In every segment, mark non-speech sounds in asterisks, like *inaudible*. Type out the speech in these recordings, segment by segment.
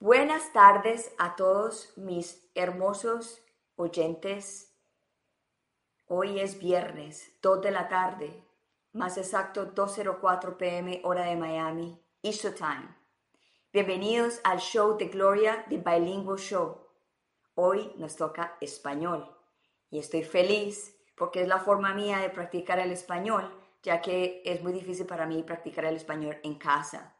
Buenas tardes a todos mis hermosos oyentes. Hoy es viernes, 2 de la tarde, más exacto 2.04 pm hora de Miami, Easter Time. Bienvenidos al show de Gloria de Bilingual Show. Hoy nos toca español y estoy feliz porque es la forma mía de practicar el español, ya que es muy difícil para mí practicar el español en casa.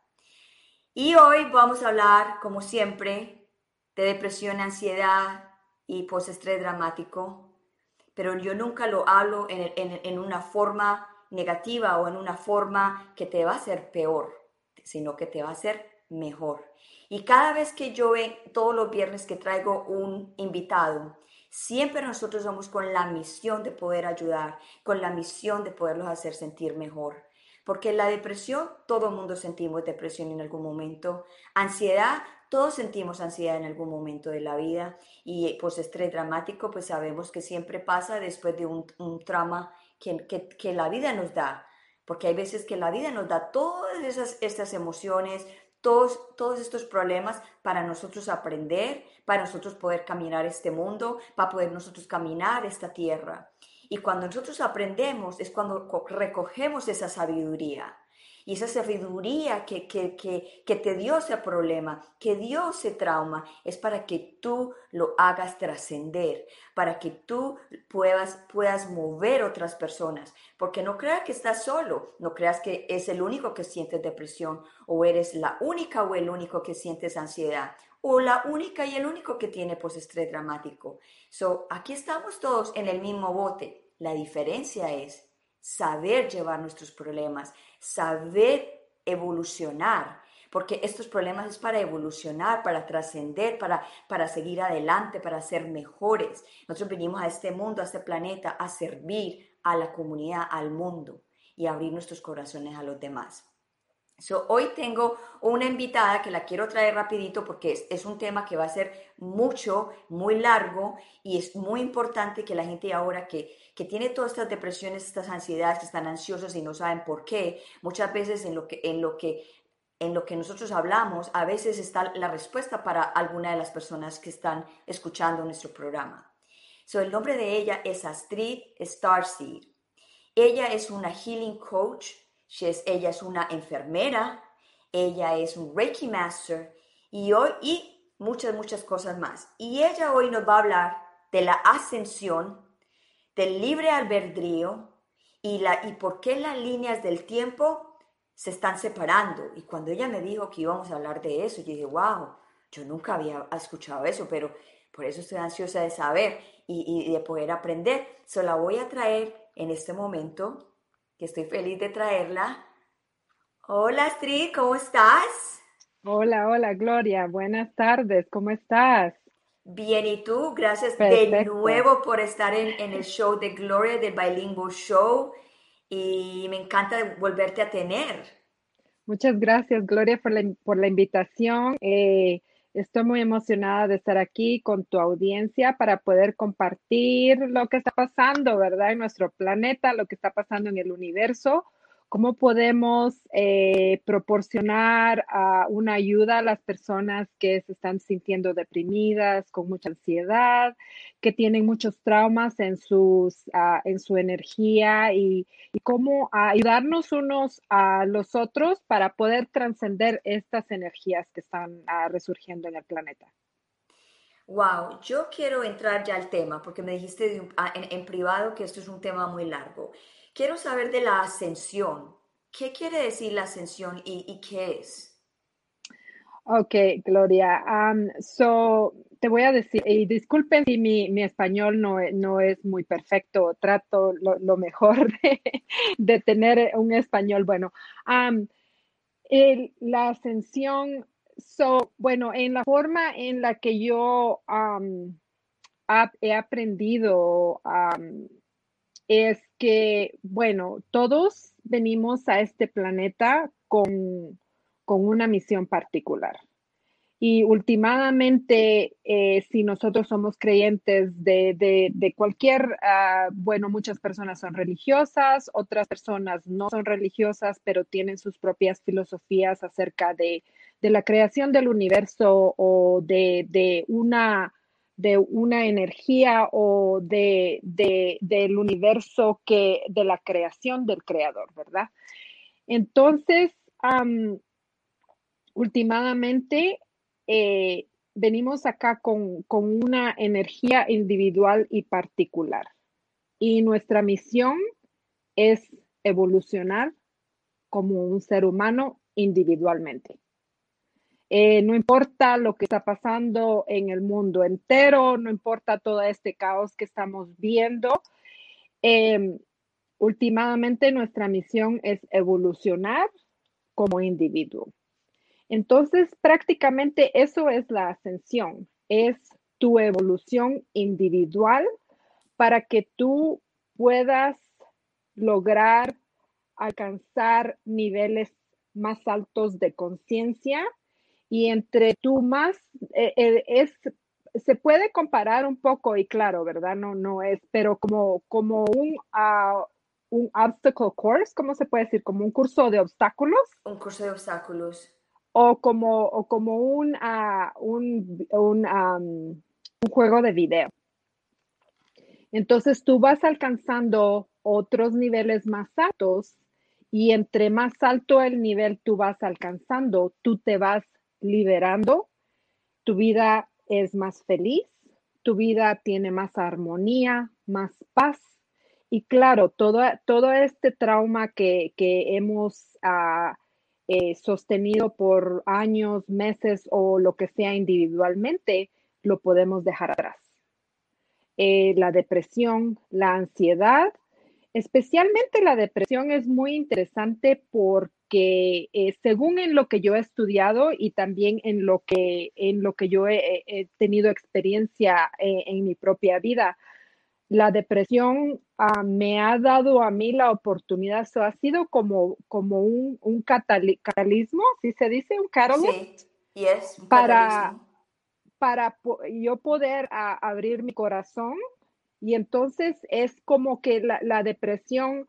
Y hoy vamos a hablar, como siempre, de depresión, ansiedad y postestrés dramático, pero yo nunca lo hablo en, una forma negativa o en una forma que te va a hacer peor, sino que te va a hacer mejor. Y cada vez que yo, todos los viernes que traigo un invitado, siempre nosotros vamos con la misión de poder ayudar, con la misión de poderlos hacer sentir mejor. Porque la depresión, todo el mundo sentimos depresión en algún momento. Ansiedad, todos sentimos ansiedad en algún momento de la vida. Y pues estrés dramático, pues sabemos que siempre pasa después de un, trauma que, que, la vida nos da. Porque hay veces que la vida nos da todas esas, estas emociones, todos, todos estos problemas para nosotros aprender, para nosotros poder caminar este mundo, para poder nosotros caminar esta tierra. Y cuando nosotros aprendemos es cuando recogemos esa sabiduría. Y esa sabiduría que, que, que, te dio ese problema, que dio ese trauma, es para que tú lo hagas trascender, para que tú puedas, puedas mover otras personas. Porque no creas que estás solo, no creas que es el único que siente depresión, o eres la única o el único que sientes ansiedad, o la única y el único que tiene postestrés dramático. So, aquí estamos todos en el mismo bote. La diferencia es saber llevar nuestros problemas, saber evolucionar, porque estos problemas es para evolucionar, para trascender, para, para seguir adelante, para ser mejores. Nosotros venimos a este mundo, a este planeta, a servir a la comunidad, al mundo y abrir nuestros corazones a los demás. So, hoy tengo una invitada que la quiero traer rapidito porque es, es, un tema que va a ser mucho, muy largo y es muy importante que la gente ahora que, que tiene todas estas depresiones, estas ansiedades, que están ansiosos y no saben por qué, muchas veces en lo que, en lo que, en lo que nosotros hablamos, a veces está la respuesta para alguna de las personas que están escuchando nuestro programa. So, el nombre de ella es Astrid Starseed. Ella es una healing coach, ella es una enfermera, ella es un Reiki Master y, hoy, y muchas, muchas cosas más. Y ella hoy nos va a hablar de la ascensión del libre albedrío y, la, y por qué las líneas del tiempo se están separando. Y cuando ella me dijo que íbamos a hablar de eso, yo dije, wow, yo nunca había escuchado eso, pero por eso estoy ansiosa de saber y, de poder aprender. Se la voy a traer en este momento, que estoy feliz de traerla. Hola Astrid, ¿cómo estás? Hola, hola Gloria, buenas tardes, ¿cómo estás? Bien, ¿y tú? Gracias de nuevo por estar en, el show de Gloria del Bilingual Show y me encanta volverte a tener. Muchas gracias, Gloria, por la, por la invitación. Eh, estoy muy emocionada de estar aquí con tu audiencia para poder compartir lo que está pasando, ¿verdad? En nuestro planeta, lo que está pasando en el universo ¿Cómo podemos eh, proporcionar ah, una ayuda a las personas que se están sintiendo deprimidas, con mucha ansiedad, que tienen muchos traumas en, sus, ah, en su energía y, cómo ayudarnos unos a los otros para poder trascender estas energías que están ah, resurgiendo en el planeta? Wow, yo quiero entrar ya al tema porque me dijiste en privado que esto es un tema muy largo. Quiero saber de la ascensión. ¿Qué quiere decir la ascensión y, qué es? Ok, Gloria. so, te voy a decir, y disculpen si mi, español no, no, es muy perfecto, trato lo, mejor *laughs* de, tener un español bueno. la ascensión, so, bueno, en la forma en la que yo he aprendido es que, bueno, todos venimos a este planeta con, una misión particular. Y últimamente, eh, si nosotros somos creyentes de, de, cualquier, ah, bueno, muchas personas son religiosas, otras personas no son religiosas, pero tienen sus propias filosofías acerca de, de la creación del universo o de, de, una, de una energía o de, del universo que, de la creación del creador, ¿verdad? Entonces, últimamente eh, venimos acá con, una energía individual y particular. Y nuestra misión es evolucionar como un ser humano individualmente. Eh, no importa lo que está pasando en el mundo entero, no importa todo este caos que estamos viendo. Em, últimamente nuestra misión es evolucionar como individuo. Entonces, prácticamente eso es la ascensión, es tu evolución individual para que tú puedas lograr alcanzar niveles más altos de conciencia y entre tú más eh, eh, es se puede comparar un poco y claro, ¿verdad? No no es, pero como como un uh, un obstacle course, ¿cómo se puede decir? Como un curso de obstáculos. Un curso de obstáculos o como, o como un, uh, un, un, um, un juego de video. Entonces tú vas alcanzando otros niveles más altos y entre más alto el nivel tú vas alcanzando, tú te vas liberando, tu vida es más feliz, tu vida tiene más armonía, más paz. Y claro, todo, todo este trauma que, que hemos uh, eh, sostenido por años, meses o lo que sea individualmente, lo podemos dejar atrás. Eh, la depresión, la ansiedad, especialmente la depresión es muy interesante porque eh, según en lo que yo he estudiado y también en lo que, en lo que yo he, tenido experiencia en mi propia vida, la depresión ah, me ha dado a mí la oportunidad, eso ha sido como, como un, un catalismo, si se dice, un catalyst. Sí, yes, para, para yo poder abrir mi corazón y entonces es como que la, depresión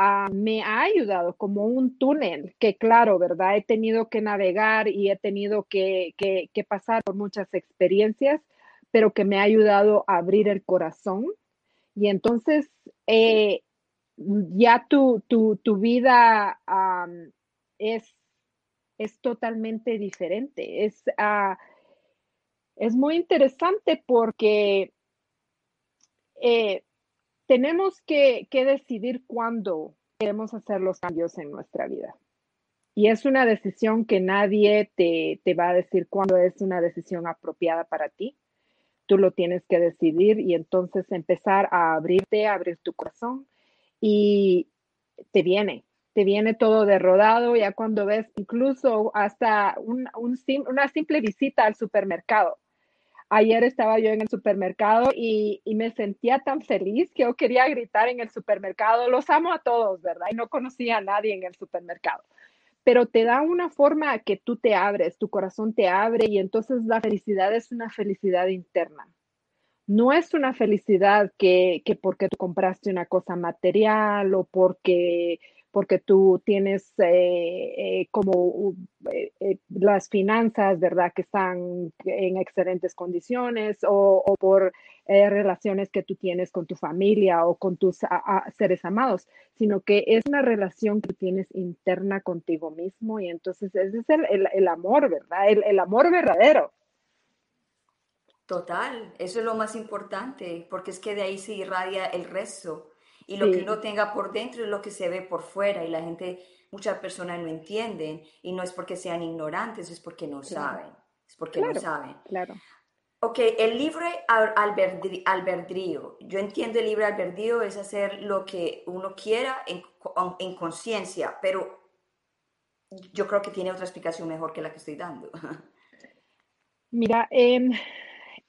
ah, me ha ayudado como un túnel que claro, ¿verdad? He tenido que navegar y he tenido que, que pasar por muchas experiencias, pero que me ha ayudado a abrir el corazón y entonces eh, ya tu, tu, vida es, es, totalmente diferente. Es, ah, es muy interesante porque eh, tenemos que, decidir cuándo queremos hacer los cambios en nuestra vida. Y es una decisión que nadie te, va a decir cuándo es una decisión apropiada para ti tú lo tienes que decidir y entonces empezar a abrirte, a abrir tu corazón y te viene, te viene todo de rodado ya cuando ves incluso hasta una simple visita al supermercado. Ayer estaba yo en el supermercado y, y, me sentía tan feliz que yo quería gritar en el supermercado, los amo a todos, ¿verdad? Y no conocía a nadie en el supermercado pero te da una forma que tú te abres, tu corazón te abre y entonces la felicidad es una felicidad interna. No es una felicidad que, que porque tú compraste una cosa material o porque porque tú tienes eh, eh, como eh, las finanzas, ¿verdad?, que están en excelentes condiciones o, por relaciones que tú tienes con tu familia o con tus seres amados, sino que es una relación que tienes interna contigo mismo y entonces ese es el, amor, ¿verdad? El, amor verdadero. Total, eso es lo más importante, porque es que de ahí se irradia el resto. Y lo que uno tenga por dentro es lo que se ve por fuera y la gente, muchas personas no entienden y no es porque sean ignorantes, es porque no saben, es porque no saben. Claro. Ok, el libre albedrío. Yo entiendo el libre albedrío es hacer lo que uno quiera en, en conciencia, pero yo creo que tiene otra explicación mejor que la que estoy dando. *laughs* Mira, eh,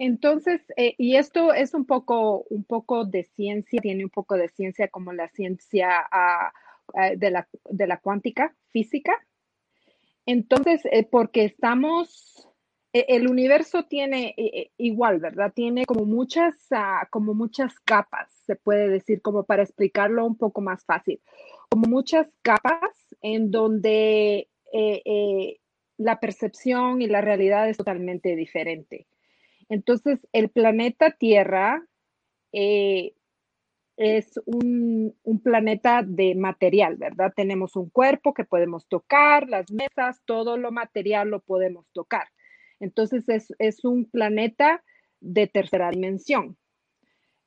entonces, eh, y esto es un poco, un poco de ciencia, tiene un poco de ciencia como la ciencia ah, ah, de, la, cuántica física. Entonces, eh, porque estamos el universo tiene igual, ¿verdad? Tiene como muchas, ah, como muchas capas, se puede decir, como para explicarlo un poco más fácil, como muchas capas en donde eh, eh, la percepción y la realidad es totalmente diferente. Entonces, el planeta Tierra eh, es un, planeta de material, ¿verdad? Tenemos un cuerpo que podemos tocar, las mesas, todo lo material lo podemos tocar. Entonces es, un planeta de tercera dimensión.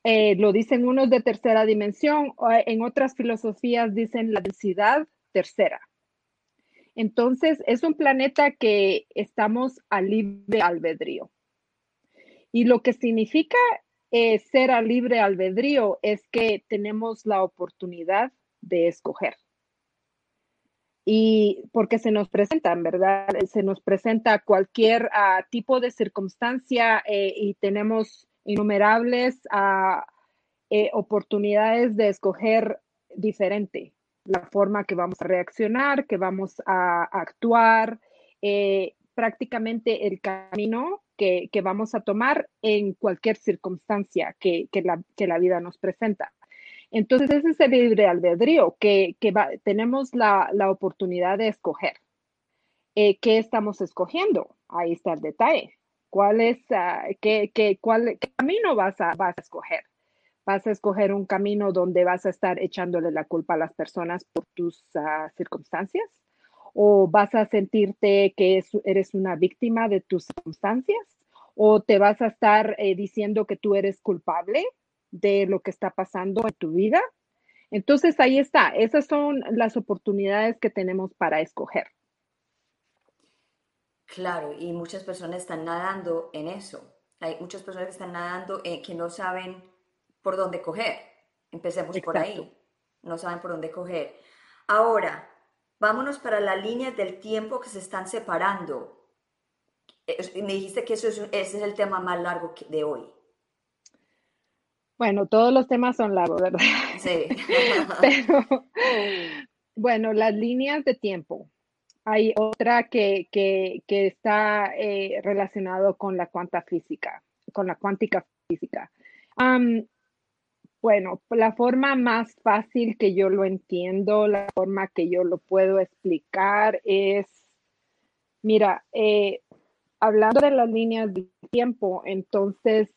Eh, lo dicen unos de tercera dimensión, en otras filosofías dicen la densidad tercera. Entonces es un planeta que estamos a libre albedrío. Y lo que significa eh, ser a libre albedrío es que tenemos la oportunidad de escoger. Y porque se nos presentan, ¿verdad? Se nos presenta cualquier ah, tipo de circunstancia eh, y tenemos innumerables ah, eh, oportunidades de escoger diferente la forma que vamos a reaccionar, que vamos a, actuar, prácticamente el camino que, vamos a tomar en cualquier circunstancia que, la, vida nos presenta. Entonces, ese es el libre albedrío, que, tenemos la, oportunidad de escoger. Eh, ¿Qué estamos escogiendo? Ahí está el detalle. ¿Cuál es, ah, qué, cuál, camino vas a, vas a escoger? ¿Vas a escoger un camino donde vas a estar echándole la culpa a las personas por tus ah, circunstancias? O vas a sentirte que eres una víctima de tus circunstancias o te vas a estar eh, diciendo que tú eres culpable de lo que está pasando en tu vida. Entonces ahí está, esas son las oportunidades que tenemos para escoger. Claro, y muchas personas están nadando en eso. Hay muchas personas que están nadando eh, que no saben por dónde coger. Empecemos por ahí. No saben por dónde coger. Ahora, Vámonos para las líneas del tiempo que se están separando. Me dijiste que eso es, ese es el tema más largo de hoy. Bueno, todos los temas son largos, ¿verdad? Sí. *laughs* Pero, bueno, las líneas de tiempo. Hay otra que, está eh, relacionado con la cuanta física, con la cuántica física. Bueno, la forma más fácil que yo lo entiendo, la forma que yo lo puedo explicar es, mira, eh, hablando de las líneas de tiempo, entonces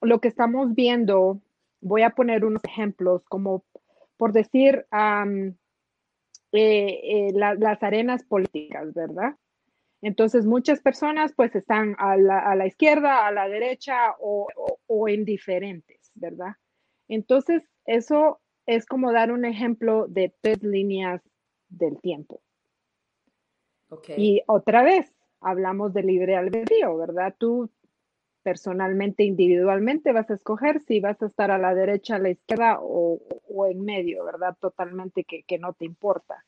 lo que estamos viendo, voy a poner unos ejemplos, como por decir eh, eh, las arenas políticas, ¿verdad? Entonces, muchas personas pues están a la, izquierda, a la derecha o indiferentes, ¿verdad? Entonces, eso es como dar un ejemplo de tres líneas del tiempo. Y otra vez, hablamos de libre albedrío, ¿verdad? Tú personalmente, individualmente vas a escoger si vas a estar a la derecha, a la izquierda o, en medio, ¿verdad? Totalmente que, no te importa.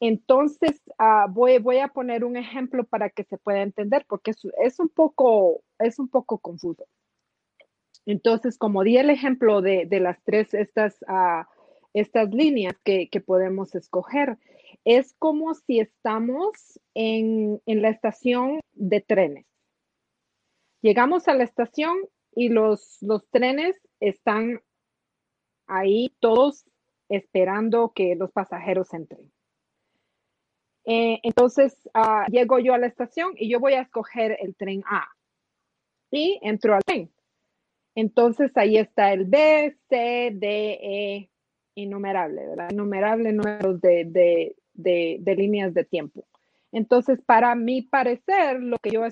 entonces, ah, voy, voy, a poner un ejemplo para que se pueda entender, porque es, un, poco, es un poco confuso. Entonces, como di el ejemplo de, las tres, estas, ah, estas líneas que, podemos escoger, es como si estamos en, la estación de trenes. Llegamos a la estación y los, los trenes están ahí todos esperando que los pasajeros entren. Eh, entonces, ah, llego yo a la estación y yo voy a escoger el tren A y entro al tren. Entonces ahí está el B, C, D, E, innumerable, ¿verdad? Innumerable números de, líneas de tiempo. Entonces, para mi parecer, lo que, yo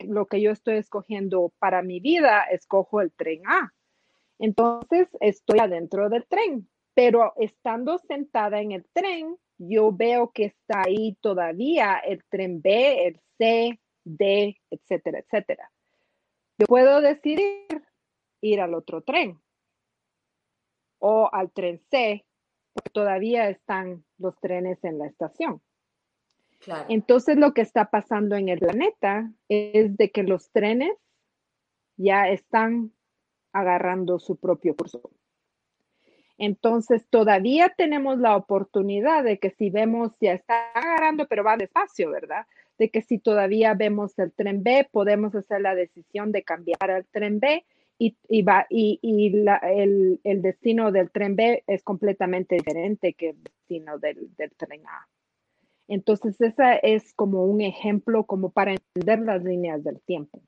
lo, que yo estoy escogiendo para mi vida, escojo el tren A. Entonces, estoy adentro del tren, pero estando sentada en el tren, yo veo que está ahí todavía el tren B, el C, D, etcétera, etcétera. Yo puedo decidir ir al otro tren o al tren C, porque todavía están los trenes en la estación. Entonces lo que está pasando en el planeta es de que los trenes ya están agarrando su propio curso. Entonces todavía tenemos la oportunidad de que si vemos ya está agarrando, pero va despacio, ¿verdad? De que si todavía vemos el tren B, podemos hacer la decisión de cambiar al tren B y, va, y, el, destino del tren B es completamente diferente que el destino del, del tren A. Entonces, esa es como un ejemplo como para entender las líneas del tiempo.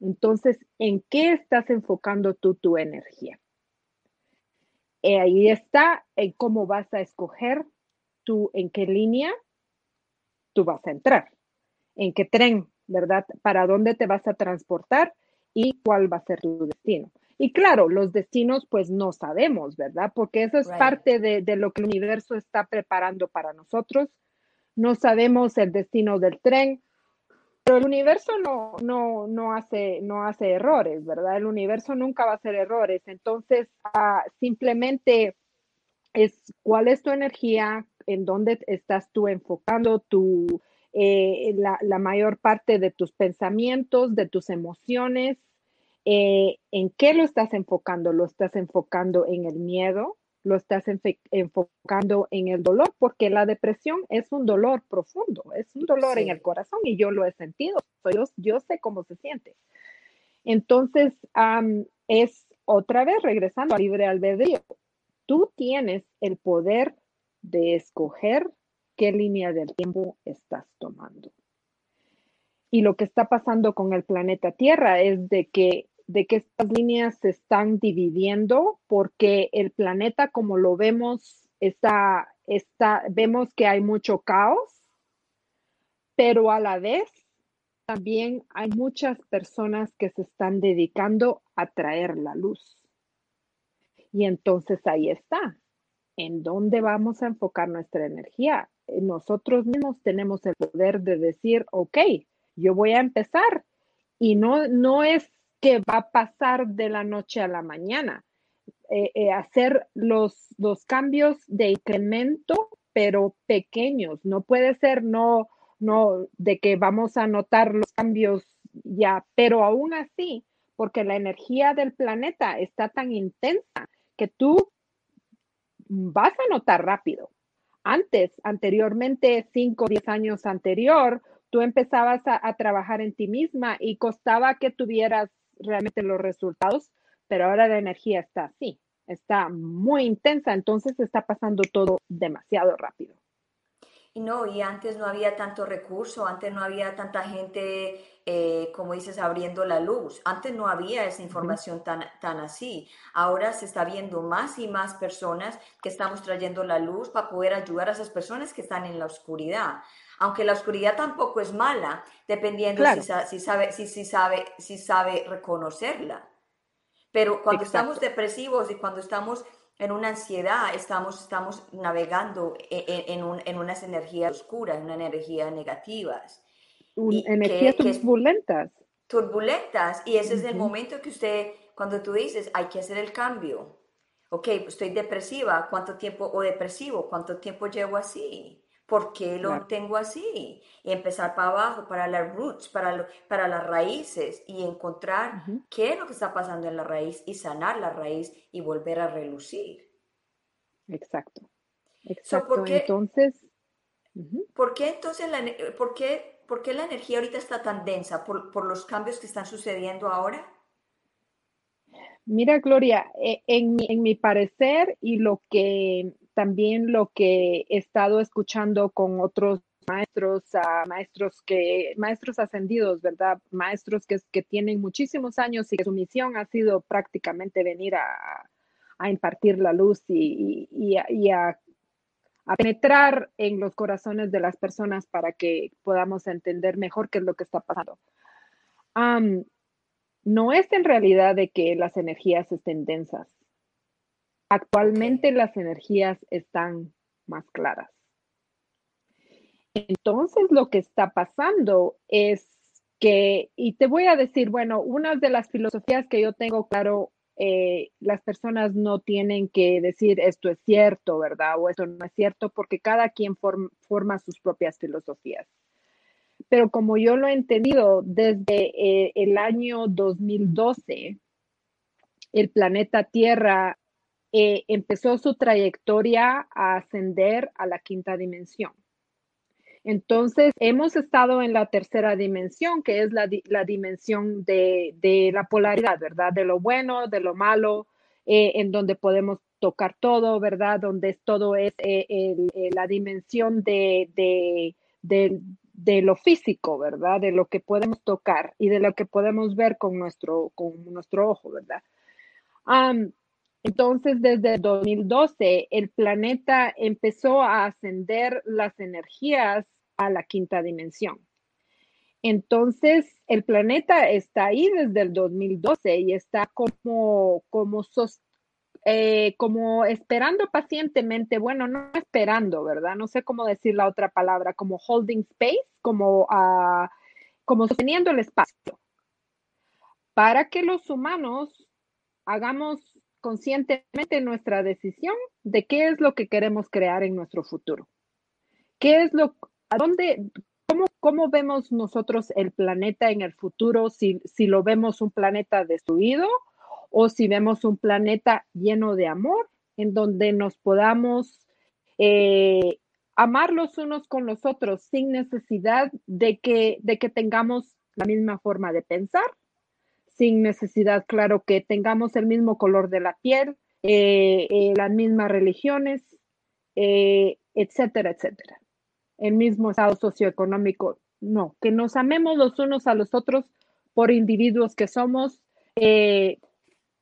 Entonces, ¿en qué estás enfocando tú tu energía? Eh, ahí está en cómo vas a escoger tú, en qué línea tú vas a entrar, en qué tren, ¿verdad? Para dónde te vas a transportar y cuál va a ser tu destino. Y claro, los destinos pues no sabemos, ¿verdad? Porque eso es parte de, de, lo que el universo está preparando para nosotros. No sabemos el destino del tren, pero el universo no, no, no, hace, no hace errores, ¿verdad? El universo nunca va a hacer errores. Entonces, ah, simplemente es cuál es tu energía, en dónde estás tú enfocando tu, eh, la, mayor parte de tus pensamientos, de tus emociones, eh, en qué lo estás enfocando. ¿Lo estás enfocando en el miedo? lo estás enfocando en el dolor, porque la depresión es un dolor profundo, es un dolor en el corazón y yo lo he sentido, yo, yo sé cómo se siente. Entonces, es otra vez regresando al libre albedrío. Tú tienes el poder de escoger qué línea del tiempo estás tomando. Y lo que está pasando con el planeta Tierra es de que de que estas líneas se están dividiendo porque el planeta, como lo vemos, está, está, vemos que hay mucho caos, pero a la vez también hay muchas personas que se están dedicando a traer la luz. Y entonces ahí está. ¿En dónde vamos a enfocar nuestra energía? Nosotros mismos tenemos el poder de decir, ok, yo voy a empezar. Y no, no es que va a pasar de la noche a la mañana. Eh, eh, hacer los, los cambios de incremento, pero pequeños. No puede ser no, no de que vamos a notar los cambios ya, pero aún así, porque la energía del planeta está tan intensa que tú vas a notar rápido. Antes, anteriormente, 5 o 10 años anterior, tú empezabas a, trabajar en ti misma y costaba que tuvieras realmente los resultados, pero ahora la energía está así, está muy intensa, entonces está pasando todo demasiado rápido. Y no, y antes no había tanto recurso, antes no había tanta gente, eh, como dices, abriendo la luz. Antes no había esa información tan, tan así. Ahora se está viendo más y más personas que estamos trayendo la luz para poder ayudar a esas personas que están en la oscuridad aunque la oscuridad tampoco es mala, dependiendo si, sabe, si, si, sabe, si sabe reconocerla. Pero cuando estamos depresivos y cuando estamos en una ansiedad, estamos, estamos navegando e, e, en, en, en unas energías oscuras, en unas energías negativas. energías turbulentas. turbulentas. Y ese es el momento que usted, cuando tú dices, hay que hacer el cambio. Ok, estoy depresiva, ¿cuánto tiempo? O depresivo, ¿cuánto tiempo llevo así? ¿Por qué lo tengo así? Y empezar para abajo, para las roots, para, para las raíces y encontrar qué es lo que está pasando en la raíz y sanar la raíz y volver a relucir. Exacto. Exacto. entonces. ¿Por qué entonces la, por qué, por qué la energía ahorita está tan densa? ¿Por, ¿Por, los cambios que están sucediendo ahora? Mira, Gloria, e, en en mi parecer y lo que también lo que he estado escuchando con otros maestros, maestros que, maestros ascendidos, ¿verdad? Maestros que, tienen muchísimos años y que su misión ha sido prácticamente venir a, impartir la luz y, a, penetrar en los corazones de las personas para que podamos entender mejor qué es lo que está pasando. no es en realidad de que las energías estén densas. Actualmente las energías están más claras. Entonces lo que está pasando es que, y te voy a decir, bueno, una de las filosofías que yo tengo claro, eh, las personas no tienen que decir esto es cierto, ¿verdad? O esto no es cierto, porque cada quien forma sus propias filosofías. Pero como yo lo he entendido desde eh, el año 2012, el planeta Tierra eh, empezó su trayectoria a ascender a la quinta dimensión. Entonces, hemos estado en la tercera dimensión, que es la, dimensión de, la polaridad, ¿verdad? De lo bueno, de lo malo, eh, en donde podemos tocar todo, ¿verdad? Donde todo es eh, eh, la dimensión de, de, lo físico, ¿verdad? De lo que podemos tocar y de lo que podemos ver con nuestro, con nuestro ojo, ¿verdad? Entonces, desde 2012, el planeta empezó a ascender las energías a la quinta dimensión. Entonces, el planeta está ahí desde el 2012 y está como, como, eh, como esperando pacientemente, bueno, no esperando, ¿verdad? No sé cómo decir la otra palabra, como holding space, como, uh, como sosteniendo el espacio, para que los humanos hagamos conscientemente nuestra decisión de qué es lo que queremos crear en nuestro futuro. ¿Qué es lo, a dónde, cómo, cómo vemos nosotros el planeta en el futuro? Si, si lo vemos un planeta destruido o si vemos un planeta lleno de amor, en donde nos podamos eh, amar los unos con los otros sin necesidad de que, de que tengamos la misma forma de pensar, sin necesidad, claro, que tengamos el mismo color de la piel, eh, eh, las mismas religiones, eh, etcétera, etcétera. El mismo estado socioeconómico, no, que nos amemos los unos a los otros por individuos que somos,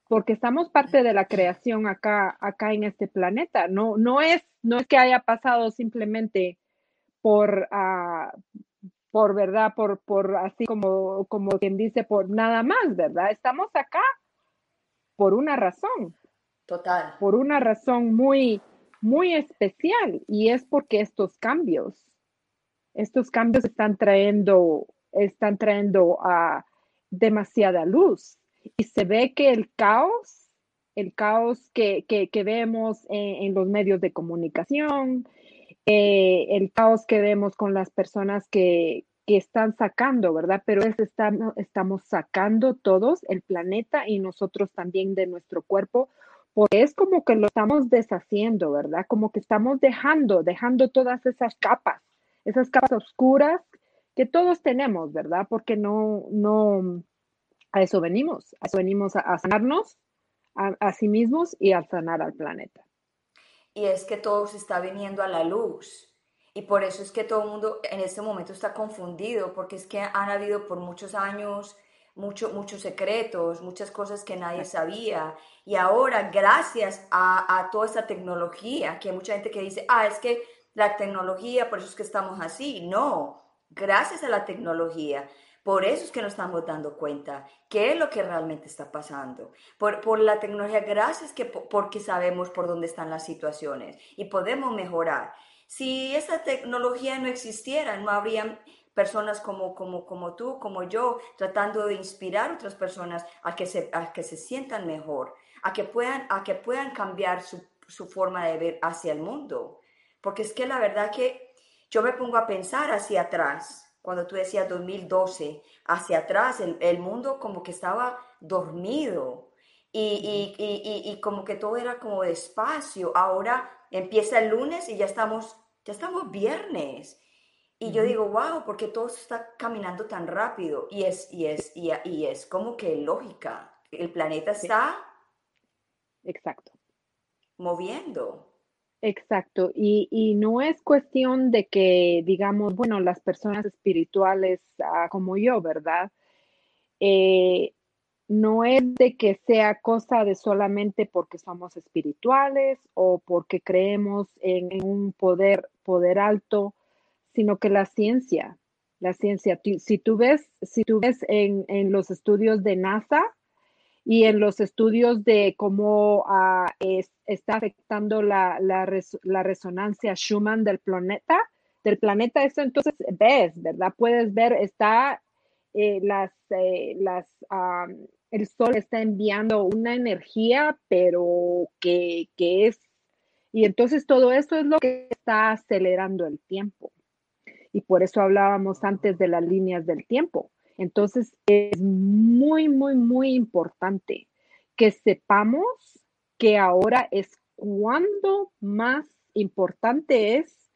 porque estamos parte de la creación acá, acá en este planeta. No, no es, no es que haya pasado simplemente por, ah, por verdad, por, por así como, como quien dice, por nada más, ¿verdad? Estamos acá por una razón. Total. Por una razón muy, muy especial y es porque estos cambios, estos cambios están trayendo, están trayendo a demasiada luz y se ve que el caos, el caos que, vemos en, los medios de comunicación, eh, el caos que vemos con las personas que, están sacando, ¿verdad? Pero es, estamos, estamos sacando todos el planeta y nosotros también de nuestro cuerpo, porque es como que lo estamos deshaciendo, ¿verdad? Como que estamos dejando, dejando todas esas capas, esas capas oscuras que todos tenemos, ¿verdad? Porque no, no, a eso venimos, a eso venimos a, sanarnos a sí mismos y a sanar al planeta y es que todo se está viniendo a la luz. Y por eso es que todo el mundo en este momento está confundido, porque es que han habido por muchos años mucho, muchos secretos, muchas cosas que nadie sabía. Y ahora, gracias a, a toda esta tecnología, que hay mucha gente que dice, ah, es que la tecnología, por eso es que estamos así. No, gracias a la tecnología por eso es que nos estamos dando cuenta qué es lo que realmente está pasando. Por, por la tecnología, gracias que porque sabemos por dónde están las situaciones y podemos mejorar. Si esa tecnología no existiera, no habrían personas como, como, como tú, como yo, tratando de inspirar a otras personas a que se, a que se sientan mejor, a que puedan, a que puedan cambiar su, su forma de ver hacia el mundo. Porque es que la verdad que yo me pongo a pensar hacia atrás cuando tú decías 2012, hacia atrás, el, mundo como que estaba dormido y, y, y, como que todo era como despacio. Ahora empieza el lunes y ya estamos, ya estamos viernes. Y yo digo, wow, porque todo está caminando tan rápido. Y es, y es, y, y es como que lógica. El planeta está... Exacto. Moviendo. Exacto, y, no es cuestión de que, digamos, bueno, las personas espirituales ah, como yo, ¿verdad? Eh, no es de que sea cosa de solamente porque somos espirituales o porque creemos en, un poder, poder alto, sino que la ciencia, la ciencia, si tú ves, si tú ves en, en los estudios de NASA, y en los estudios de cómo ah, está afectando la, resonancia Schumann del planeta, del planeta, eso entonces ves, ¿verdad? Puedes ver, está eh, las, las, el sol está enviando una energía, pero que, que es, y entonces todo eso es lo que está acelerando el tiempo. Y por eso hablábamos antes de las líneas del tiempo entonces, es muy, muy, muy importante que sepamos que ahora es cuando más importante es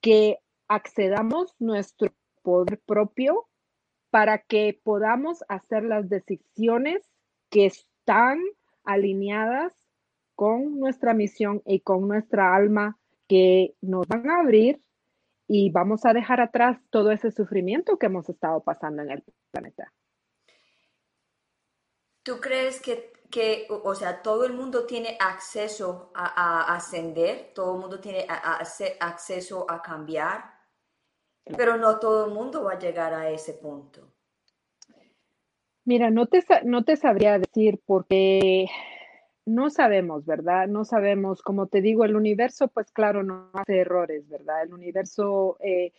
que accedamos nuestro poder propio para que podamos hacer las decisiones que están alineadas con nuestra misión y con nuestra alma que nos van a abrir y vamos a dejar atrás todo ese sufrimiento que hemos estado pasando en el planeta. ¿Tú crees que, que o sea, todo el mundo tiene acceso a, ascender, todo el mundo tiene acceso a cambiar, pero no todo el mundo va a llegar a ese punto? Mira, no te, no te sabría decir porque no sabemos, ¿verdad? No sabemos, como te digo, el universo, pues claro, no hace errores, ¿verdad? El universo, eh,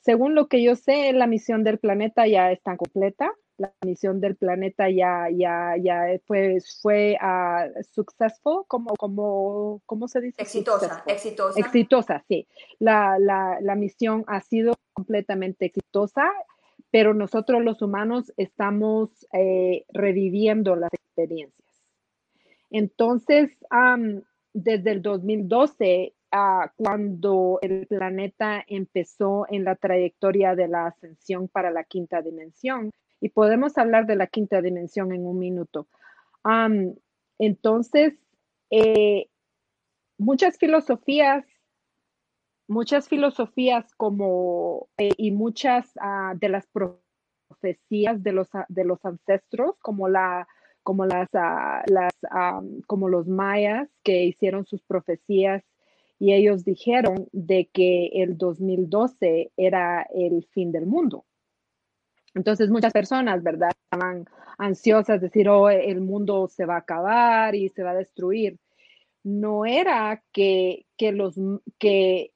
según lo que yo sé, la misión del planeta ya está completa. La misión del planeta ya, ya, ya fue, fue uh, successful, como, como, ¿cómo se dice? Exitosa, exitosa. Exitosa, sí. La, la, la misión ha sido completamente exitosa pero nosotros los humanos estamos eh, reviviendo las experiencias. Entonces, desde el 2012, ah, cuando el planeta empezó en la trayectoria de la ascensión para la quinta dimensión, y podemos hablar de la quinta dimensión en un minuto. entonces, eh, muchas filosofías, muchas filosofías como, eh, y muchas ah, de las profecías de los, de los ancestros, como la como las, ah, las como los mayas que hicieron sus profecías y ellos dijeron de que el 2012 era el fin del mundo. Entonces muchas personas, ¿verdad? Estaban ansiosas, de decir, oh, el mundo se va a acabar y se va a destruir. No era que, que los, que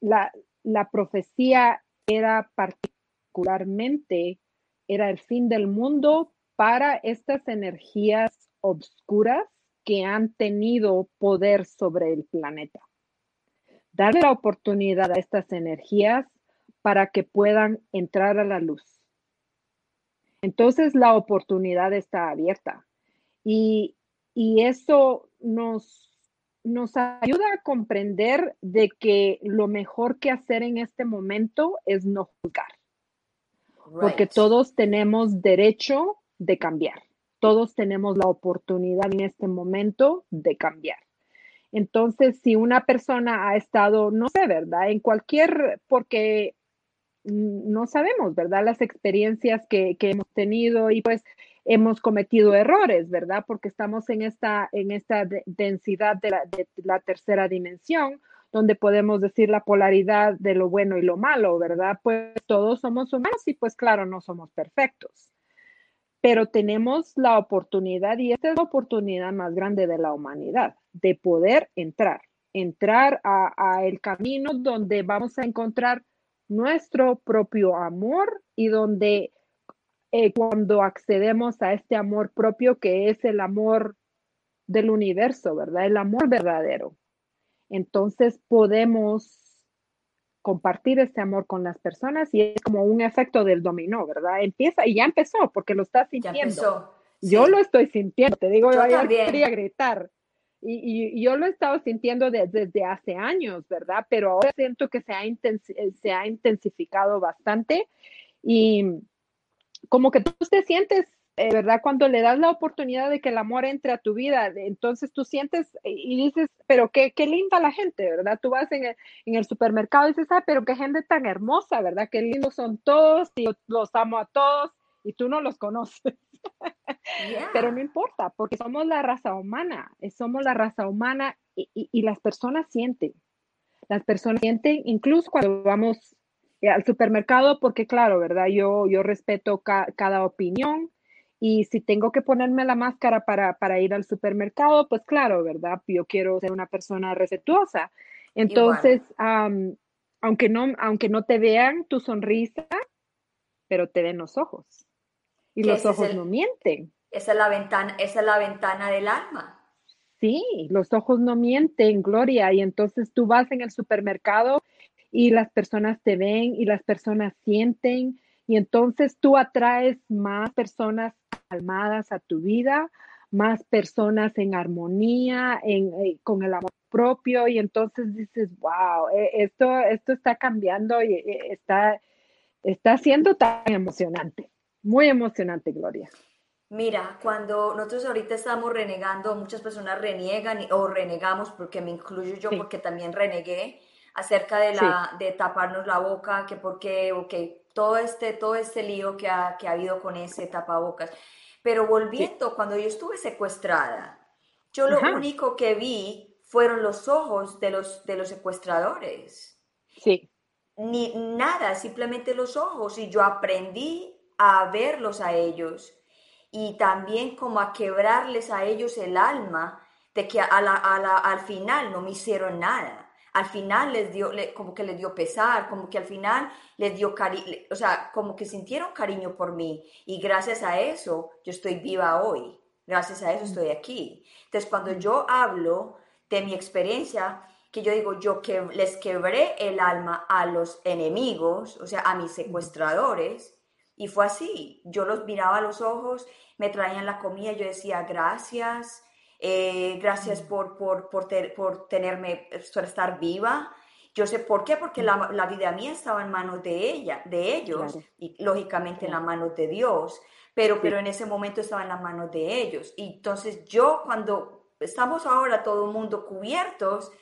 la, la profecía era particularmente, era el fin del mundo para estas energías obscuras que han tenido poder sobre el planeta. Darle la oportunidad a estas energías para que puedan entrar a la luz. Entonces la oportunidad está abierta y, eso nos, nos ayuda a comprender de que lo mejor que hacer en este momento es no juzgar. Porque todos tenemos derecho de cambiar. Todos tenemos la oportunidad en este momento de cambiar. Entonces, si una persona ha estado, no sé, ¿verdad? En cualquier, porque no sabemos, ¿verdad? Las experiencias que, hemos tenido y pues hemos cometido errores, ¿verdad? Porque estamos en esta, en esta densidad de la, de la tercera dimensión, donde podemos decir la polaridad de lo bueno y lo malo, ¿verdad? Pues todos somos humanos y pues claro, no somos perfectos pero tenemos la oportunidad, y esta es la oportunidad más grande de la humanidad, de poder entrar, entrar a, el camino donde vamos a encontrar nuestro propio amor y donde eh, cuando accedemos a este amor propio que es el amor del universo, ¿verdad? El amor verdadero. Entonces podemos compartir este amor con las personas y es como un efecto del dominó, ¿verdad? Empieza y ya empezó porque lo estás sintiendo. Yo lo estoy sintiendo, te digo, yo, quería gritar. Y, yo lo he estado sintiendo desde hace años, ¿verdad? Pero ahora siento que se ha, se ha intensificado bastante y como que tú te sientes eh, ¿verdad? Cuando le das la oportunidad de que el amor entre a tu vida, entonces tú sientes y dices, pero qué, qué linda la gente, ¿verdad? Tú vas en el, en el supermercado y dices, ah, pero qué gente tan hermosa, ¿verdad? Qué lindos son todos y los amo a todos y tú no los conoces. Pero no importa, porque somos la raza humana, eh, somos la raza humana y, y, las personas sienten. Las personas sienten, incluso cuando vamos eh, al supermercado, porque claro, ¿verdad? Yo, yo respeto cada opinión, y si tengo que ponerme la máscara para, ir al supermercado, pues claro, ¿verdad? Yo quiero ser una persona respetuosa. Entonces, aunque, no, aunque no te vean tu sonrisa, pero te ven los ojos. Y los ojos no mienten. Esa es, la ventana, esa es la ventana del alma. Sí, los ojos no mienten, Gloria. Y entonces tú vas en el supermercado y las personas te ven y las personas sienten y entonces tú atraes más personas calmadas a tu vida, más personas en armonía, en, eh, con el amor propio y entonces dices, wow, e, esto, esto está cambiando y e, está, está siendo tan emocionante, muy emocionante, Gloria. Mira, cuando nosotros ahorita estamos renegando, muchas personas reniegan o renegamos, porque me incluyo yo, porque también renegué acerca de, la, de taparnos la boca, que porque, ok, todo este, todo este lío que ha, que ha habido con ese tapabocas. Pero volviendo, cuando yo estuve secuestrada, yo lo único que vi fueron los ojos de los, de los secuestradores. Sí. Ni nada, simplemente los ojos. Y yo aprendí a verlos a ellos y también como a quebrarles a ellos el alma de que a la, al final no me hicieron nada al final les dio, como que les dio pesar, como que al final les dio cariño, o sea, como que sintieron cariño por mí. Y gracias a eso yo estoy viva hoy, gracias a eso estoy aquí. Entonces, cuando yo hablo de mi experiencia, que yo digo, yo que les quebré el alma a los enemigos, o sea, a mis secuestradores, y fue así, yo los miraba a los ojos, me traían la comida, yo decía, gracias, eh, gracias por, por, por, por, tenerme, por estar viva. Yo sé por qué, porque la, la, vida mía estaba en manos de ella, de ellos, y lógicamente en las manos de Dios, pero, pero en ese momento estaba en las manos de ellos. Y entonces yo cuando estamos ahora todo el mundo cubiertos,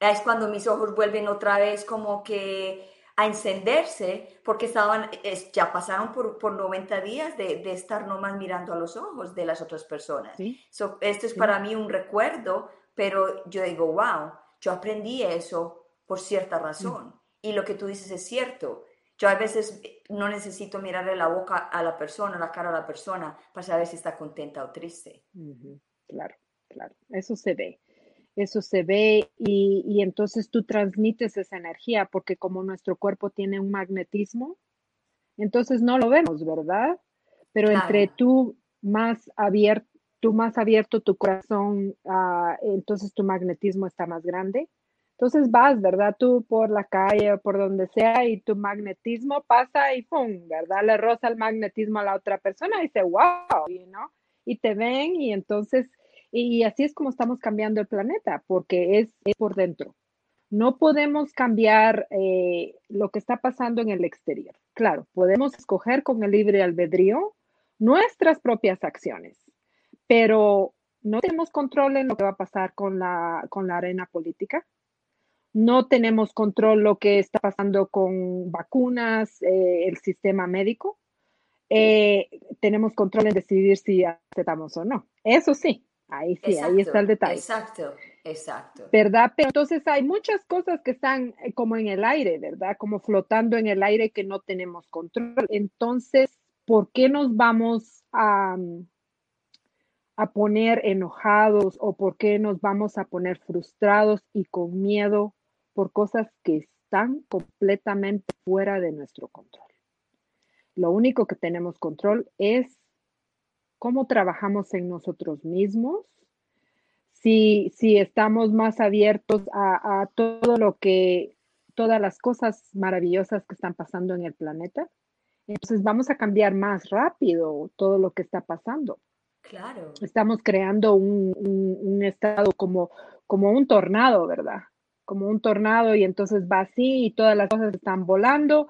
es cuando mis ojos vuelven otra vez como que a encenderse porque estaban, ya pasaron por, por 90 días de, de, estar nomás mirando a los ojos de las otras personas. esto es para mí un recuerdo, pero yo digo, wow, yo aprendí eso por cierta razón. Y lo que tú dices es cierto. Yo a veces no necesito mirarle la boca a la persona, la cara a la persona, para saber si está contenta o triste. Claro, claro, eso se ve eso se ve y, entonces tú transmites esa energía porque como nuestro cuerpo tiene un magnetismo, entonces no lo vemos, ¿verdad? Pero entre tú más abierto, tú más abierto tu corazón, ah, entonces tu magnetismo está más grande. Entonces vas, ¿verdad? Tú por la calle o por donde sea y tu magnetismo pasa y ¡pum! ¿Verdad? Le roza el magnetismo a la otra persona y dice, wow, ¿no? Y te ven y entonces y así es como estamos cambiando el planeta, porque es, por dentro. No podemos cambiar eh, lo que está pasando en el exterior. Claro, podemos escoger con el libre albedrío nuestras propias acciones, pero no tenemos control en lo que va a pasar con la, con la arena política. No tenemos control lo que está pasando con vacunas, eh, el sistema médico. Eh, tenemos control en decidir si aceptamos o no. Eso sí, Ahí sí, ahí está el detalle. Exacto, exacto. ¿Verdad? Pero entonces hay muchas cosas que están eh, como en el aire, ¿verdad? Como flotando en el aire que no tenemos control. Entonces, ¿por qué nos vamos a, mm, a poner enojados o por qué nos vamos a poner frustrados y con miedo por cosas que están completamente fuera de nuestro control? Lo único que tenemos control es cómo trabajamos en nosotros mismos, si, si estamos más abiertos a, todo lo que, todas las cosas maravillosas que están pasando en el planeta, entonces vamos a cambiar más rápido todo lo que está pasando. Claro. Estamos creando un, estado como, como un tornado, ¿verdad? Como un tornado y entonces va así y todas las cosas están volando,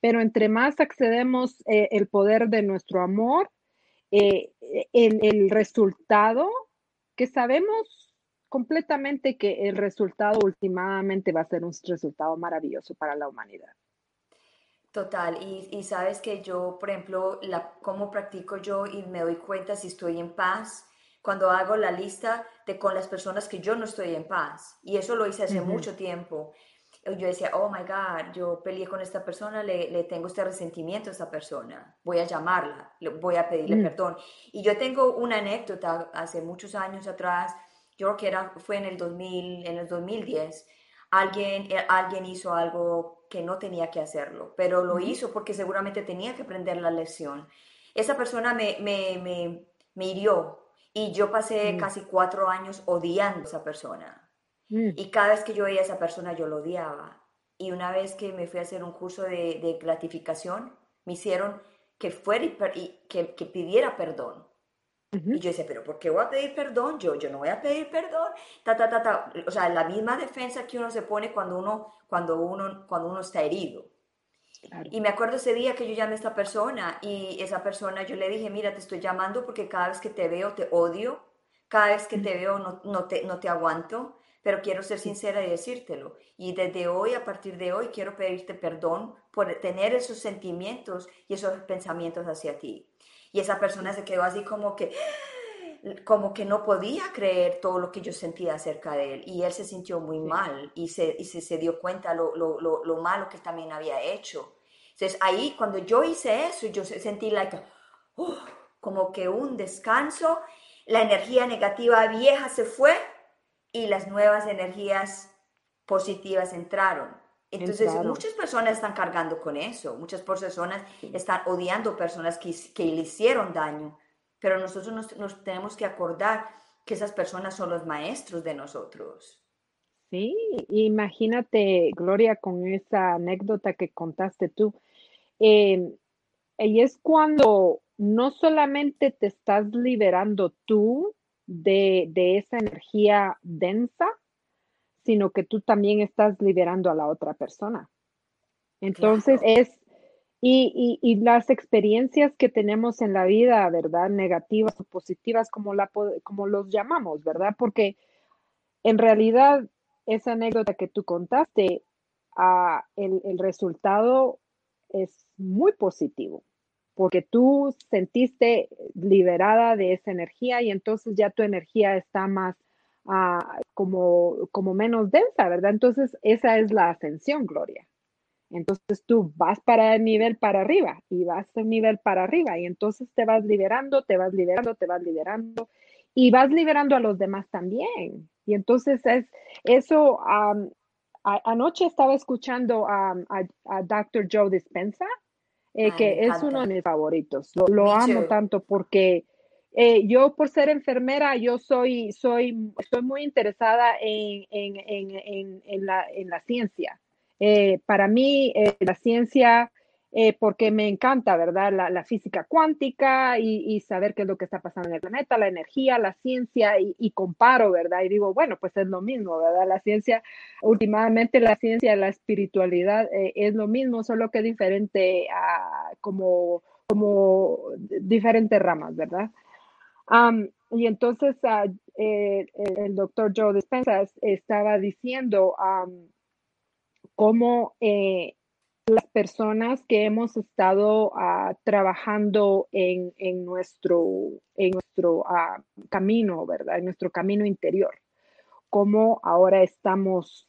pero entre más accedemos eh, el poder de nuestro amor, eh, el, resultado, que sabemos completamente que el resultado últimamente va a ser un resultado maravilloso para la humanidad. Total, y, sabes que yo, por ejemplo, la, cómo practico yo y me doy cuenta si estoy en paz cuando hago la lista de con las personas que yo no estoy en paz. Y eso lo hice hace mucho tiempo yo decía, oh my God, yo peleé con esta persona, le, le, tengo este resentimiento a esta persona, voy a llamarla, voy a pedirle mm. perdón. Y yo tengo una anécdota hace muchos años atrás, yo creo que era, fue en el, 2000, en el 2010, alguien, eh, alguien hizo algo que no tenía que hacerlo, pero lo hizo porque seguramente tenía que aprender la lección. Esa persona me, me, me, me hirió y yo pasé mm. casi cuatro años odiando a esa persona Mm. Y cada vez que yo veía a esa persona, yo lo odiaba. Y una vez que me fui a hacer un curso de, gratificación, me hicieron que fuera y, que, pidiera perdón. Y yo decía, pero ¿por qué voy a pedir perdón? Yo, yo no voy a pedir perdón. Ta, ta, ta, ta. O sea, la misma defensa que uno se pone cuando uno, cuando uno, cuando uno está herido. Y me acuerdo ese día que yo llamé a esta persona y esa persona yo le dije, mira, te estoy llamando porque cada vez que te veo te odio, cada vez que te veo no, no, te, no te aguanto, pero quiero ser sincera y decírtelo. Y desde hoy, a partir de hoy, quiero pedirte perdón por tener esos sentimientos y esos pensamientos hacia ti. Y esa persona se quedó así como que, como que no podía creer todo lo que yo sentía acerca de él. Y él se sintió muy mal y se, y se, se dio cuenta lo, lo, lo, lo, malo que también había hecho. Entonces ahí, cuando yo hice eso, yo sentí like, uh, como que un descanso, la energía negativa vieja se fue y las nuevas energías positivas entraron. Entonces, muchas personas están cargando con eso, muchas personas están odiando personas que, que le hicieron daño, pero nosotros nos, nos, tenemos que acordar que esas personas son los maestros de nosotros. Sí, imagínate, Gloria, con esa anécdota que contaste tú. Eh, y es cuando no solamente te estás liberando tú de, de esa energía densa, sino que tú también estás liberando a la otra persona. Entonces es, y, y, las experiencias que tenemos en la vida, ¿verdad? Negativas o positivas, como, la, como los llamamos, ¿verdad? Porque en realidad esa anécdota que tú contaste, uh, el, el resultado es muy positivo, porque tú sentiste liberada de esa energía y entonces ya tu energía está más como, como menos densa, ¿verdad? Entonces, esa es la ascensión, Gloria. Entonces tú vas para el nivel para arriba y vas el nivel para arriba y entonces te vas liberando, te vas liberando, te vas liberando y vas liberando a los demás también. Y entonces es eso. anoche estaba escuchando a, Dr. Joe Dispensa, eh, que es uno de mis favoritos. Lo, lo amo tanto porque eh, yo por ser enfermera, yo soy, soy, estoy muy interesada en, en, en, en la, la, ciencia. Eh, para mí, la ciencia, porque me encanta, ¿verdad? La, física cuántica y, saber qué es lo que está pasando en el planeta, la energía, la ciencia, y, comparo, ¿verdad? Y digo, bueno, pues es lo mismo, ¿verdad? La ciencia, últimamente la ciencia, la espiritualidad es lo mismo, solo que diferente, a, como, como diferentes ramas, ¿verdad? y entonces ah, eh, el, doctor Joe Dispenza estaba diciendo cómo eh, las personas que hemos estado ah, trabajando en, en, nuestro, en nuestro ah, camino, ¿verdad? En nuestro camino interior, cómo ahora estamos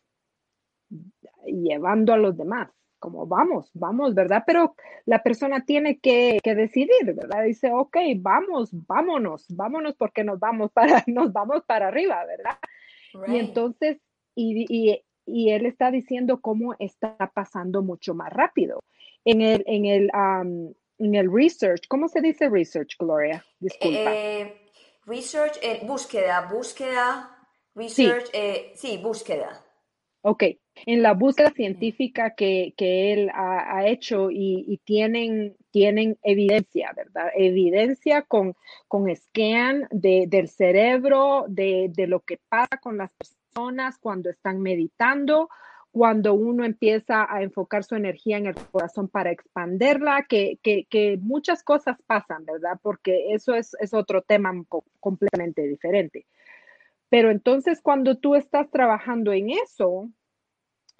llevando a los demás como vamos, vamos, ¿verdad? Pero la persona tiene que, decidir, ¿verdad? Dice, ok, vamos, vámonos, vámonos porque nos vamos para, *laughs* nos vamos para arriba, ¿verdad? Y entonces, y, él está diciendo cómo está pasando mucho más rápido. En el, en el, en el research, ¿cómo se dice research, Gloria? Disculpa. Eh, research, eh, búsqueda, búsqueda, research, sí, eh, sí búsqueda. Ok, en la búsqueda científica que, él ha, hecho y, tienen, tienen evidencia, ¿verdad? Evidencia con, con scan del cerebro, de, lo que pasa con las personas cuando están meditando, cuando uno empieza a enfocar su energía en el corazón para expanderla, que, que, muchas cosas pasan, ¿verdad? Porque eso es, es otro tema completamente diferente. Pero entonces cuando tú estás trabajando en eso,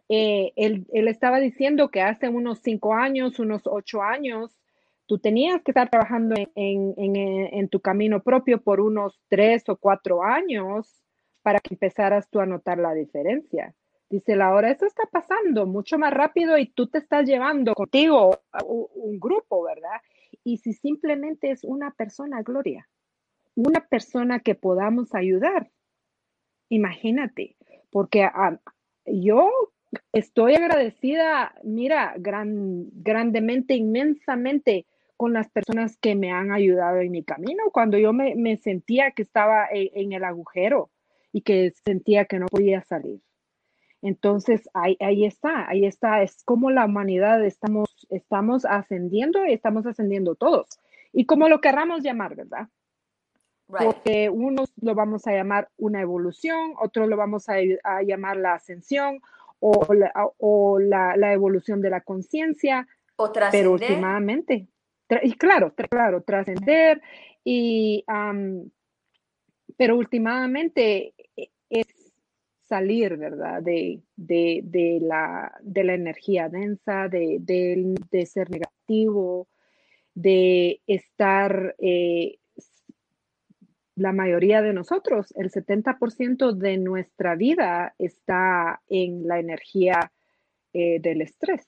eh, él, estaba diciendo que hace unos cinco años, unos ocho años, tú tenías que estar trabajando en, en, tu camino propio por unos tres o cuatro años para que empezaras tú a notar la diferencia. Dice Laura, eso está pasando mucho más rápido y tú te estás llevando contigo un grupo, ¿verdad? Y si simplemente es una persona, Gloria, una persona que podamos ayudar, imagínate, porque yo estoy agradecida, mira, gran, grandemente, inmensamente con las personas que me han ayudado en mi camino, cuando yo me, sentía que estaba en, el agujero y que sentía que no podía salir. Entonces, ahí, ahí está, ahí está, es como la humanidad estamos, estamos ascendiendo y estamos ascendiendo todos. Y como lo querramos llamar, ¿verdad? porque unos lo vamos a llamar una evolución, otros lo vamos a, llamar la ascensión o la, o la, evolución de la conciencia. O Pero últimamente, y claro, claro, trascender y, pero últimamente es salir, ¿verdad? De, de, la, de la energía densa, de, ser negativo, de estar eh, la mayoría de nosotros, el 70% de nuestra vida está en la energía eh, del estrés.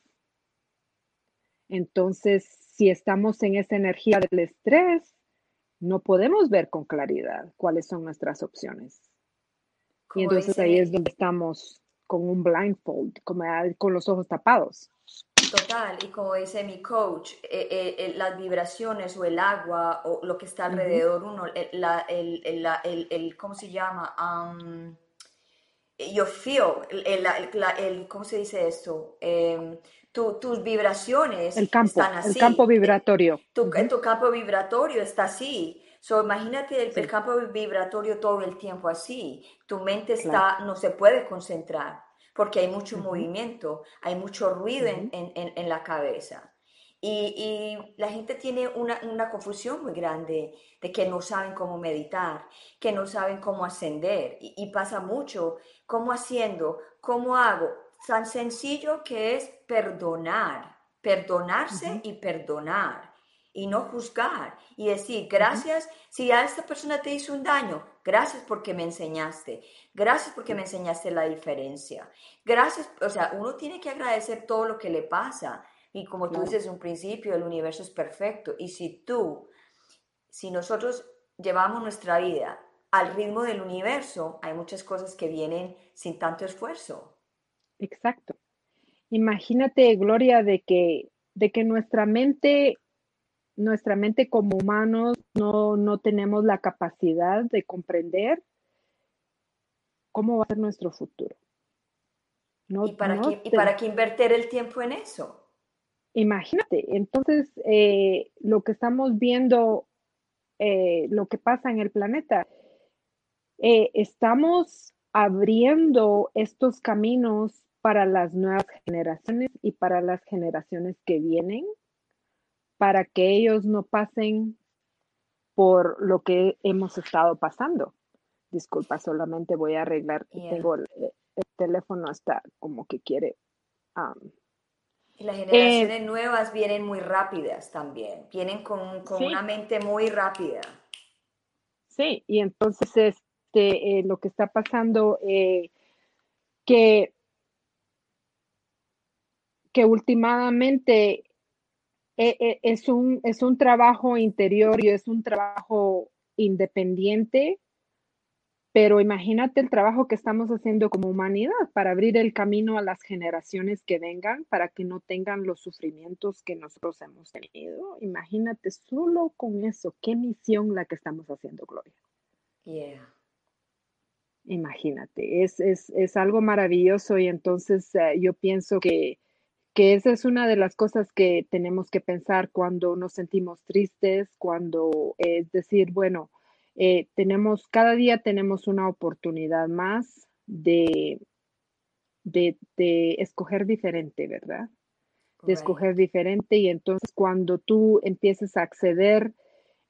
Entonces, si estamos en esa energía del estrés, no podemos ver con claridad cuáles son nuestras opciones. Y entonces ahí es donde estamos con un blindfold, como con los ojos tapados. Total, y como dice mi coach, eh, eh, eh, las vibraciones o el agua o lo que está alrededor uno, el, el, ¿cómo se llama? Um, yo feel, el, ¿cómo se dice esto? Em, tus vibraciones el campo, están así. El campo vibratorio. Tu, tu campo vibratorio está así. So, imagínate el, campo vibratorio todo el tiempo así. Tu mente está, no se puede concentrar porque hay mucho movimiento, hay mucho ruido en, la cabeza. Y, la gente tiene una, confusión muy grande de que no saben cómo meditar, que no saben cómo ascender. Y, pasa mucho, ¿cómo haciendo? ¿Cómo hago? Tan sencillo que es perdonar, perdonarse y perdonar y no juzgar y decir gracias si a esta persona te hizo un daño, gracias porque me enseñaste, gracias porque me enseñaste la diferencia, gracias, o sea, uno tiene que agradecer todo lo que le pasa. Y como tú dices en un principio, el universo es perfecto. Y si tú, si nosotros llevamos nuestra vida al ritmo del universo, hay muchas cosas que vienen sin tanto esfuerzo. Exacto. Imagínate, Gloria, de que, de que nuestra mente nuestra mente como humanos no, no tenemos la capacidad de comprender cómo va a ser nuestro futuro. ¿Y, para qué, ¿Y para qué invertir el tiempo en eso? Imagínate, entonces eh, lo que estamos viendo, eh, lo que pasa en el planeta, eh, estamos abriendo estos caminos para las nuevas generaciones y para las generaciones que vienen para que ellos no pasen por lo que hemos estado pasando. Disculpa, solamente voy a arreglar. Tengo el, teléfono hasta como que quiere. y las generaciones eh, nuevas vienen muy rápidas también. Vienen con, una mente muy rápida. Sí, y entonces este, eh, lo que está pasando, eh, que, que últimamente es, un, es un trabajo interior y es un trabajo independiente, pero imagínate el trabajo que estamos haciendo como humanidad para abrir el camino a las generaciones que vengan, para que no tengan los sufrimientos que nosotros hemos tenido. Imagínate solo con eso, qué misión la que estamos haciendo, Gloria. Yeah. Imagínate, es, es, es algo maravilloso y entonces eh, yo pienso que que esa es una de las cosas que tenemos que pensar cuando nos sentimos tristes, cuando es decir, bueno, eh, tenemos, cada día tenemos una oportunidad más de, de, escoger diferente, ¿verdad? De escoger diferente y entonces cuando tú empieces a acceder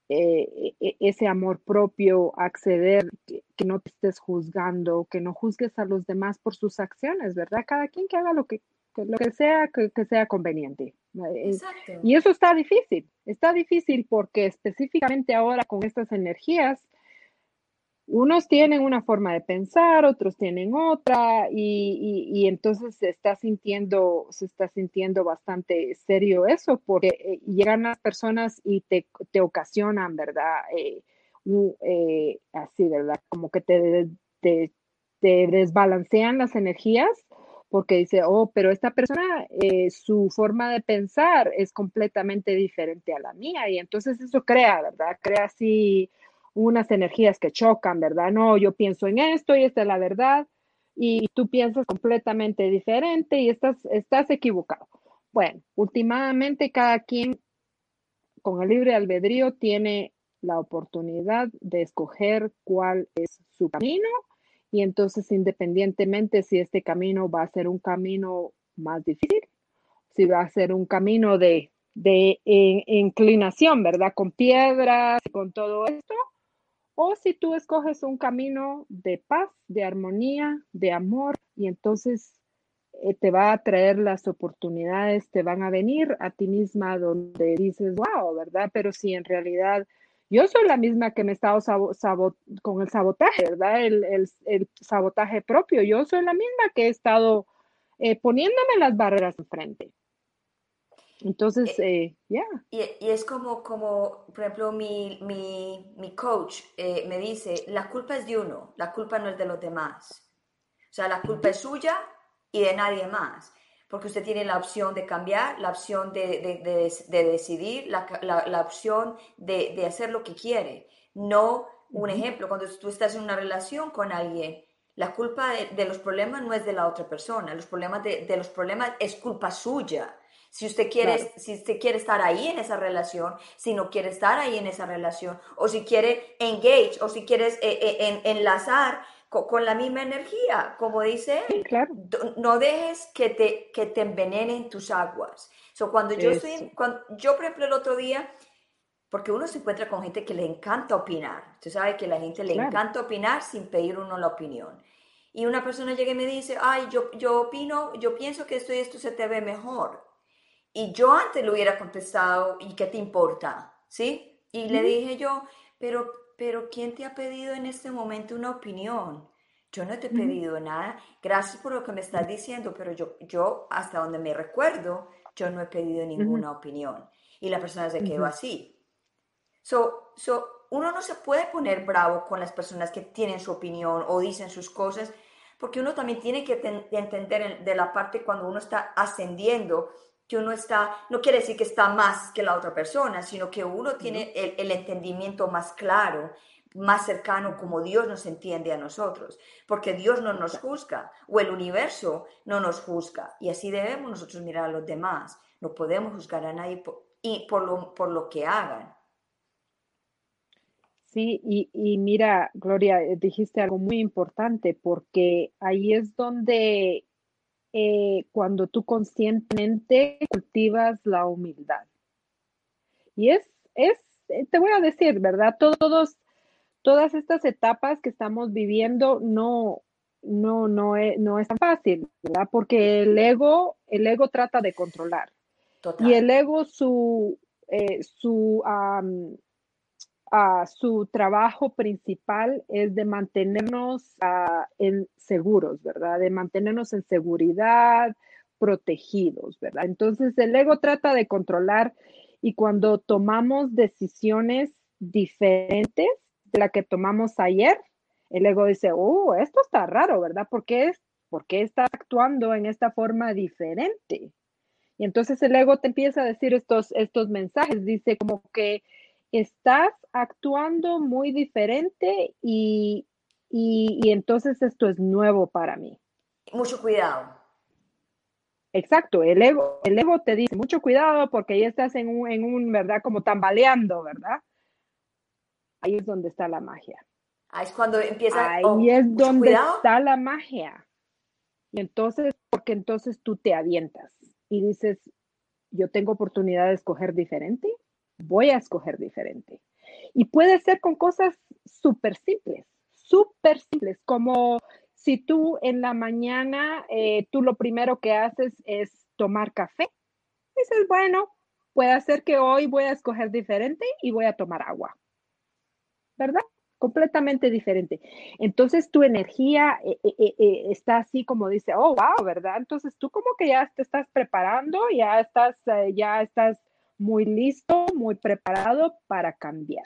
eh, e, ese amor propio, acceder, que, que, no te estés juzgando, que no juzgues a los demás por sus acciones, ¿verdad? Cada quien que haga lo que lo que sea que, sea conveniente. Eh, y eso está difícil, está difícil porque específicamente ahora con estas energías, unos tienen una forma de pensar, otros tienen otra, y, entonces se está sintiendo, se está sintiendo bastante serio eso, porque eh, llegan las personas y te, ocasionan, ¿verdad? Eh, así, ¿verdad? Como que te, te, te desbalancean las energías porque dice, oh, pero esta persona, eh, su forma de pensar es completamente diferente a la mía y entonces eso crea, ¿verdad? Crea así unas energías que chocan, ¿verdad? No, yo pienso en esto y esta es la verdad y tú piensas completamente diferente y estás, estás equivocado. Bueno, últimamente cada quien con el libre albedrío tiene la oportunidad de escoger cuál es su camino y entonces independientemente si este camino va a ser un camino más difícil, si va a ser un camino de, de eh, inclinación, ¿verdad? Con piedras y con todo esto, o si tú escoges un camino de paz, de armonía, de amor, y entonces eh, te va a traer las oportunidades, te van a venir a ti misma donde dices, wow, ¿verdad? Pero si en realidad yo soy la misma que me he estado con el sabotaje, ¿verdad? El, sabotaje propio. Yo soy la misma que he estado eh, poniéndome las barreras enfrente. Entonces, eh, ya. Y, es como, como, por ejemplo, mi, mi, coach eh, me dice, la culpa es de uno, la culpa no es de los demás. O sea, la culpa es suya y de nadie más. Porque usted tiene la opción de cambiar, la opción de, de, decidir, la, la, opción de, hacer lo que quiere. No, un ejemplo, cuando tú estás en una relación con alguien, la culpa de, los problemas no es de la otra persona, los problemas de, los problemas es culpa suya. Si usted quiere, si usted quiere estar ahí en esa relación, si no quiere estar ahí en esa relación, o si quiere engage, o si quieres eh, eh, enlazar con, la misma energía, como dice él. No dejes que te, que te envenenen tus aguas. So, cuando yo estoy, cuando, yo por ejemplo el otro día, porque uno se encuentra con gente que le encanta opinar. Usted sabe que a la gente le encanta opinar sin pedir uno la opinión. Y una persona llega y me dice, ay, yo, yo opino, yo pienso que esto y esto se te ve mejor. Y yo antes le hubiera contestado, ¿y qué te importa? ¿Sí? Y le dije yo, pero, pero ¿quién te ha pedido en este momento una opinión? Yo no te he pedido nada. Gracias por lo que me estás diciendo, pero yo, yo hasta donde me recuerdo, yo no he pedido ninguna opinión. Y la persona se quedó así. So, so, uno no se puede poner bravo con las personas que tienen su opinión o dicen sus cosas, porque uno también tiene que entender de la parte cuando uno está ascendiendo que uno está, no quiere decir que está más que la otra persona, sino que uno tiene el, entendimiento más claro, más cercano como Dios nos entiende a nosotros, porque Dios no nos juzga o el universo no nos juzga y así debemos nosotros mirar a los demás. No podemos juzgar a nadie por, y por, lo, por lo que hagan. Sí, y, y, mira, Gloria, dijiste algo muy importante porque ahí es donde eh, cuando tú conscientemente cultivas la humildad. Y es, es, eh, te voy a decir, ¿verdad? Todos, todas estas etapas que estamos viviendo no, no, no es, no es tan fácil, ¿verdad? Porque el ego, el ego trata de controlar. Y el ego, su, eh, su, su trabajo principal es de mantenernos ah, en seguros, ¿verdad? De mantenernos en seguridad, protegidos, ¿verdad? Entonces el ego trata de controlar y cuando tomamos decisiones diferentes de la que tomamos ayer, el ego dice, oh, esto está raro, ¿verdad? ¿Por qué, es, ¿Por qué está actuando en esta forma diferente? Y entonces el ego te empieza a decir estos, estos mensajes, dice como que estás actuando muy diferente y, entonces esto es nuevo para mí. Mucho cuidado. Exacto, el ego, el ego te dice mucho cuidado porque ya estás en un, en un, ¿verdad? Como tambaleando, ¿verdad? Ahí es donde está la magia. Ahí es cuando empieza. Ahí oh, es donde está la magia. Y entonces, porque entonces tú te avientas y dices, yo tengo oportunidad de escoger diferente voy a escoger diferente. Y puede ser con cosas súper simples, súper simples, como si tú en la mañana, eh, tú lo primero que haces es tomar café. Dices, bueno, puede ser que hoy voy a escoger diferente y voy a tomar agua. ¿Verdad? completamente diferente. Entonces tu energía eh, eh, está así como dice, oh, wow, ¿verdad? Entonces tú como que ya te estás preparando, ya estás, ya estás muy listo, muy preparado para cambiar,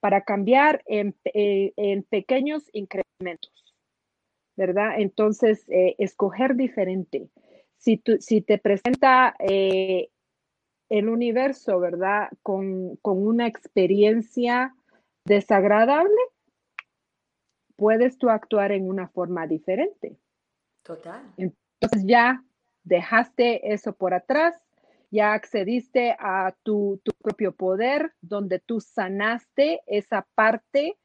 para cambiar en, eh, pequeños incrementos, ¿verdad? Entonces, eh, escoger diferente. Si, si te presenta eh, el universo, ¿verdad? Con, con una experiencia desagradable, puedes tú actuar en una forma diferente. Total. Entonces ya dejaste eso por atrás ya accediste a tu, tu propio poder, donde tú sanaste esa parte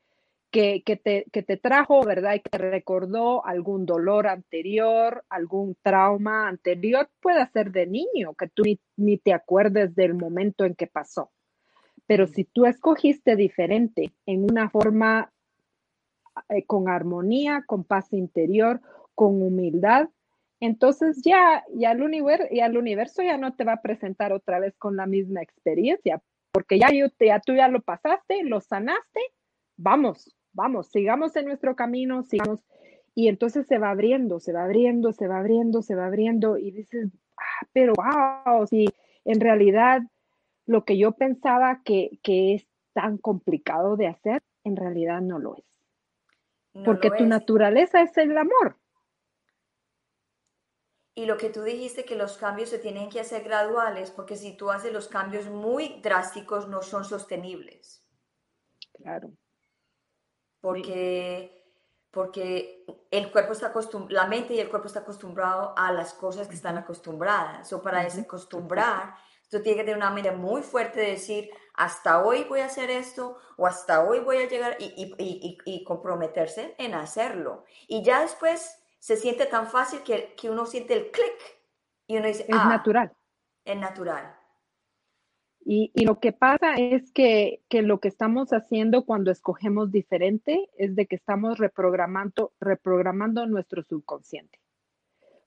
que, te, que, te, trajo, ¿verdad? Y que recordó algún dolor anterior, algún trauma anterior, puede ser de niño, que tú ni, te acuerdes del momento en que pasó. Pero si tú escogiste diferente, en una forma eh, con armonía, con paz interior, con humildad, entonces ya, ya, el universo, ya el universo ya no te va a presentar otra vez con la misma experiencia, porque ya, ya tú ya lo pasaste, lo sanaste, vamos, vamos, sigamos en nuestro camino, sigamos. Y entonces se va abriendo, se va abriendo, se va abriendo, se va abriendo y dices, ah, pero wow, si en realidad lo que yo pensaba que, es tan complicado de hacer, en realidad no lo es. Porque tu naturaleza es el amor. Y lo que tú dijiste que los cambios se tienen que hacer graduales, porque si tú haces los cambios muy drásticos no son sostenibles. Claro porque, porque el cuerpo está acostumbrado, la mente y el cuerpo está acostumbrado a las cosas que están acostumbradas. O para desacostumbrar, tú tienes que tener una mente muy fuerte de decir, hasta hoy voy a hacer esto o hasta hoy voy a llegar y, y, y, y comprometerse en hacerlo. Y ya después se siente tan fácil que, que uno siente el clic y uno dice, es ah, natural. Es natural. Y, lo que pasa es que, lo que estamos haciendo cuando escogemos diferente es de que estamos reprogramando, reprogramando nuestro subconsciente.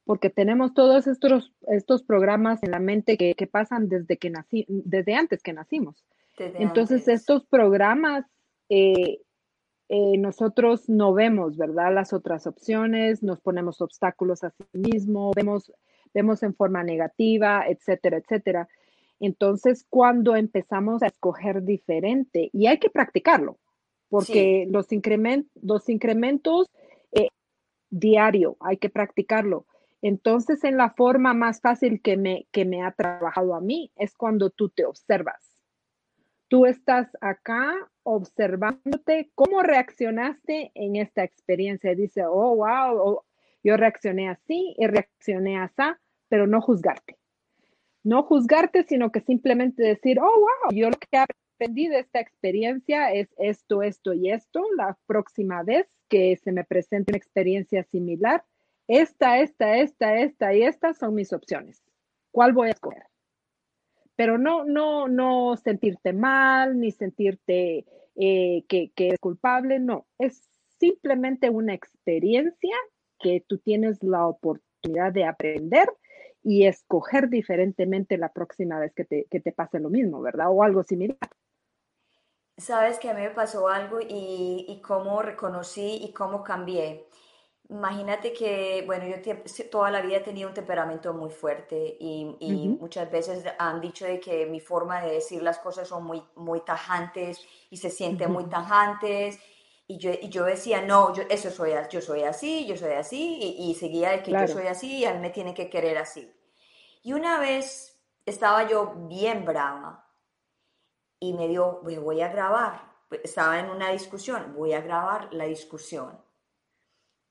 Porque tenemos todos estos, estos programas en la mente que, pasan desde, que nací, desde antes que nacimos. Entonces, estos programas eh, eh, nosotros no vemos, ¿verdad? Las otras opciones, nos ponemos obstáculos a sí mismo, vemos, vemos en forma negativa, etcétera, etcétera. Entonces, cuando empezamos a escoger diferente, y hay que practicarlo, porque los, los incrementos eh, diario, hay que practicarlo. Entonces, en la forma más fácil que me, que me ha trabajado a mí es cuando tú te observas. Tú estás acá observándote cómo reaccionaste en esta experiencia. Dice, oh, wow, yo reaccioné así y reaccioné así, pero no juzgarte no juzgarte, sino que simplemente decir, oh, wow, yo lo que aprendí de esta experiencia es esto, esto y esto. La próxima vez que se me presente una experiencia similar, esta, esta, esta, esta y esta son mis opciones. ¿Cuál voy a escoger? Pero no, no, no sentirte mal, ni sentirte eh, que, que es culpable, no. Es simplemente una experiencia que tú tienes la oportunidad de aprender y escoger diferentemente la próxima vez que te, que te pase lo mismo, ¿verdad? O algo similar. Sabes que a mí me pasó algo y, y cómo reconocí y cómo cambié. Imagínate que, bueno, yo toda la vida he tenido un temperamento muy fuerte y, y muchas veces han dicho de que mi forma de decir las cosas son muy, muy tajantes y se sienten muy tajantes. Y yo, y yo decía, no, yo, eso soy, yo soy así, yo soy así, y, seguía de que yo soy así y a mí me tiene que querer así. Y una vez estaba yo bien brava y me dio, voy a grabar. Estaba en una discusión, voy a grabar la discusión.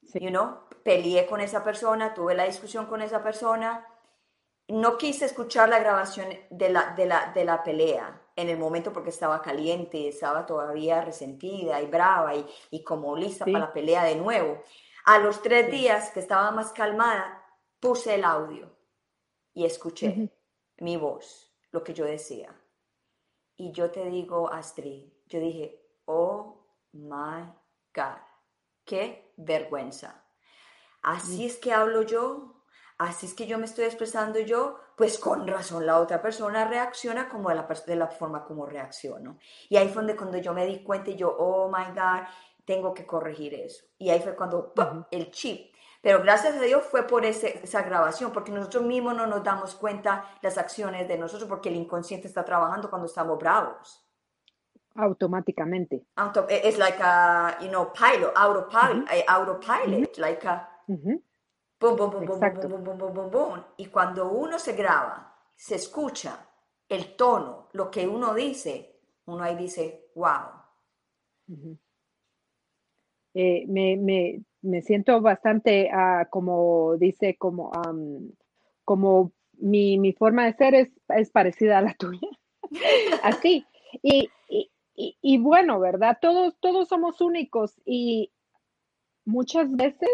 Sí. You know, peleé con esa persona, tuve la discusión con esa persona. No quise escuchar la grabación de la, de la, de la pelea en el momento porque estaba caliente, estaba todavía resentida y brava y, y como lista para la pelea de nuevo. A los tres días que estaba más calmada, puse el audio y escuché mi voz, lo que yo decía. Y yo te digo, Astrid, yo dije, oh my God, qué vergüenza. Así es que hablo yo, así es que yo me estoy expresando yo, pues con razón la otra persona reacciona como de la, de la forma como reacciono. Y ahí fue donde cuando yo me di cuenta y yo, oh my God, tengo que corregir eso. Y ahí fue cuando el chip pero gracias a Dios fue por esa grabación, porque nosotros mismos no nos damos cuenta las acciones de nosotros, porque el inconsciente está trabajando cuando estamos bravos. Automáticamente. Auto, it's like a, you know, pilot, autopilot, eh, autopilot, like a, boom, boom, boom, boom, boom, boom, boom, boom, boom. Y cuando uno se graba, se escucha el tono, lo que uno dice, uno ahí dice, wow. eh, me, me, me siento bastante, uh, como dice, como, um, como mi, mi, forma de ser es, es parecida a la *laughs* tuya. Así. Y, y, y, bueno, ¿verdad? Todos, todos somos únicos y muchas veces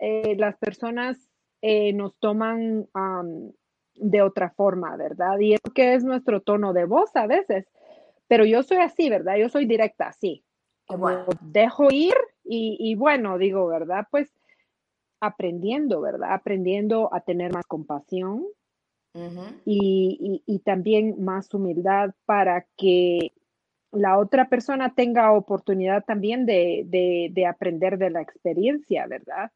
eh, las personas eh, nos toman de otra forma, ¿verdad? Y es que es nuestro tono de voz a veces. Pero yo soy así, ¿verdad? Yo soy directa, así. dejo ir y, y, bueno, digo, ¿verdad? Pues aprendiendo, ¿verdad? Aprendiendo a tener más compasión y, y, también más humildad para que la otra persona tenga oportunidad también de, de, de aprender de la experiencia, ¿verdad?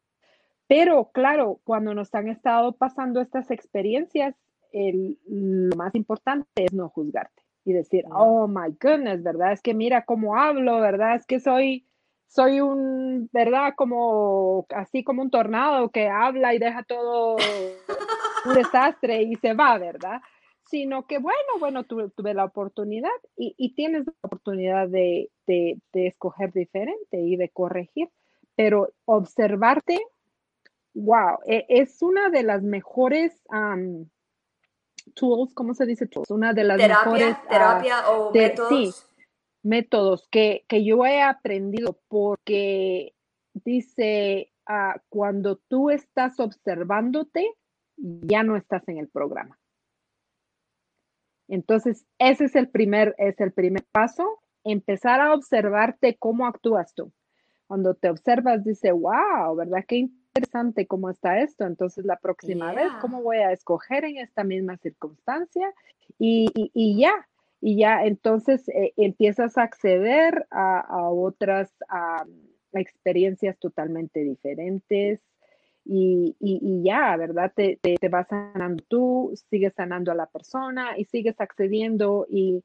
Pero claro, cuando nos han estado pasando estas experiencias, el, lo más importante es no juzgarte y decir, oh my goodness, ¿verdad? Es que mira cómo hablo, ¿verdad? Es que soy, soy un, ¿verdad? Como, así como un tornado que habla y deja todo un desastre y se va, ¿verdad? Sino que, bueno, bueno, tuve, la oportunidad y, tienes la oportunidad de, de, escoger diferente y de corregir, pero observarte, wow, e, es una de las mejores tools, ¿cómo se dice tools? Una de las mejores... Ah, terapia o métodos. Sí, métodos que, yo he aprendido porque dice, uh, cuando tú estás observándote, ya no estás en el programa. Entonces, ese es el primer, es el primer paso, empezar a observarte cómo actúas tú. Cuando te observas, dice, wow, ¿verdad? Qué interesante cómo está esto. Entonces, la próxima vez, ¿cómo voy a escoger en esta misma circunstancia? Y, y ya, y ya entonces eh, empiezas a acceder a, otras experiencias totalmente diferentes y, ya, ¿verdad? Te, te, vas sanando tú, sigues sanando a la persona y sigues accediendo y,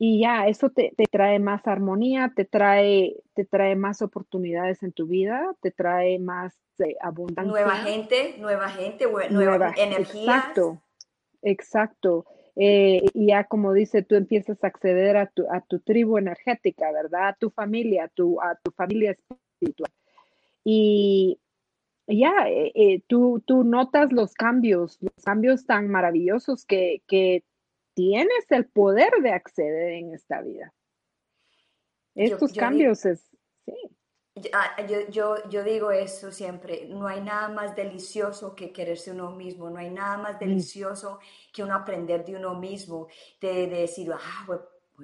ya, eso te, trae más armonía, te trae, te trae más oportunidades en tu vida, te trae más eh, abundancia. Nueva gente, nueva gente, nueva, energía. Exacto, exacto. Eh, y ya como dice, tú empiezas a acceder a tu, a tu tribu energética, ¿verdad? A tu familia, a tu, a tu familia espiritual. Y ya, eh, eh, tú, tú notas los cambios, los cambios tan maravillosos que, que tienes el poder de acceder en esta vida. Estos cambios es, sí. Ah, yo, yo, yo, digo eso siempre, no hay nada más delicioso que quererse uno mismo, no hay nada más mm. delicioso que uno aprender de uno mismo, de, decir, ah, pues,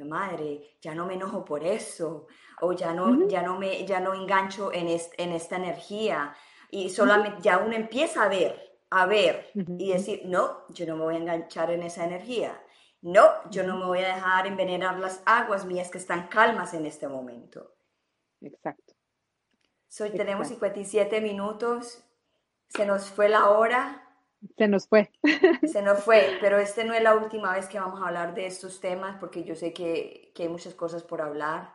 madre, ya no me enojo por eso, o ya no, ya no, me, ya no engancho en, en esta energía, y solamente ya uno empieza a ver, a ver, y decir, no, yo no me voy a enganchar en esa energía, no, yo no me voy a dejar envenenar las aguas mías que están calmas en este momento. Exacto. So, tenemos 57 minutos, se nos fue la hora. Se nos fue. *laughs* Se nos fue, pero este no es la última vez que vamos a hablar de estos temas porque yo sé que, que hay muchas cosas por hablar.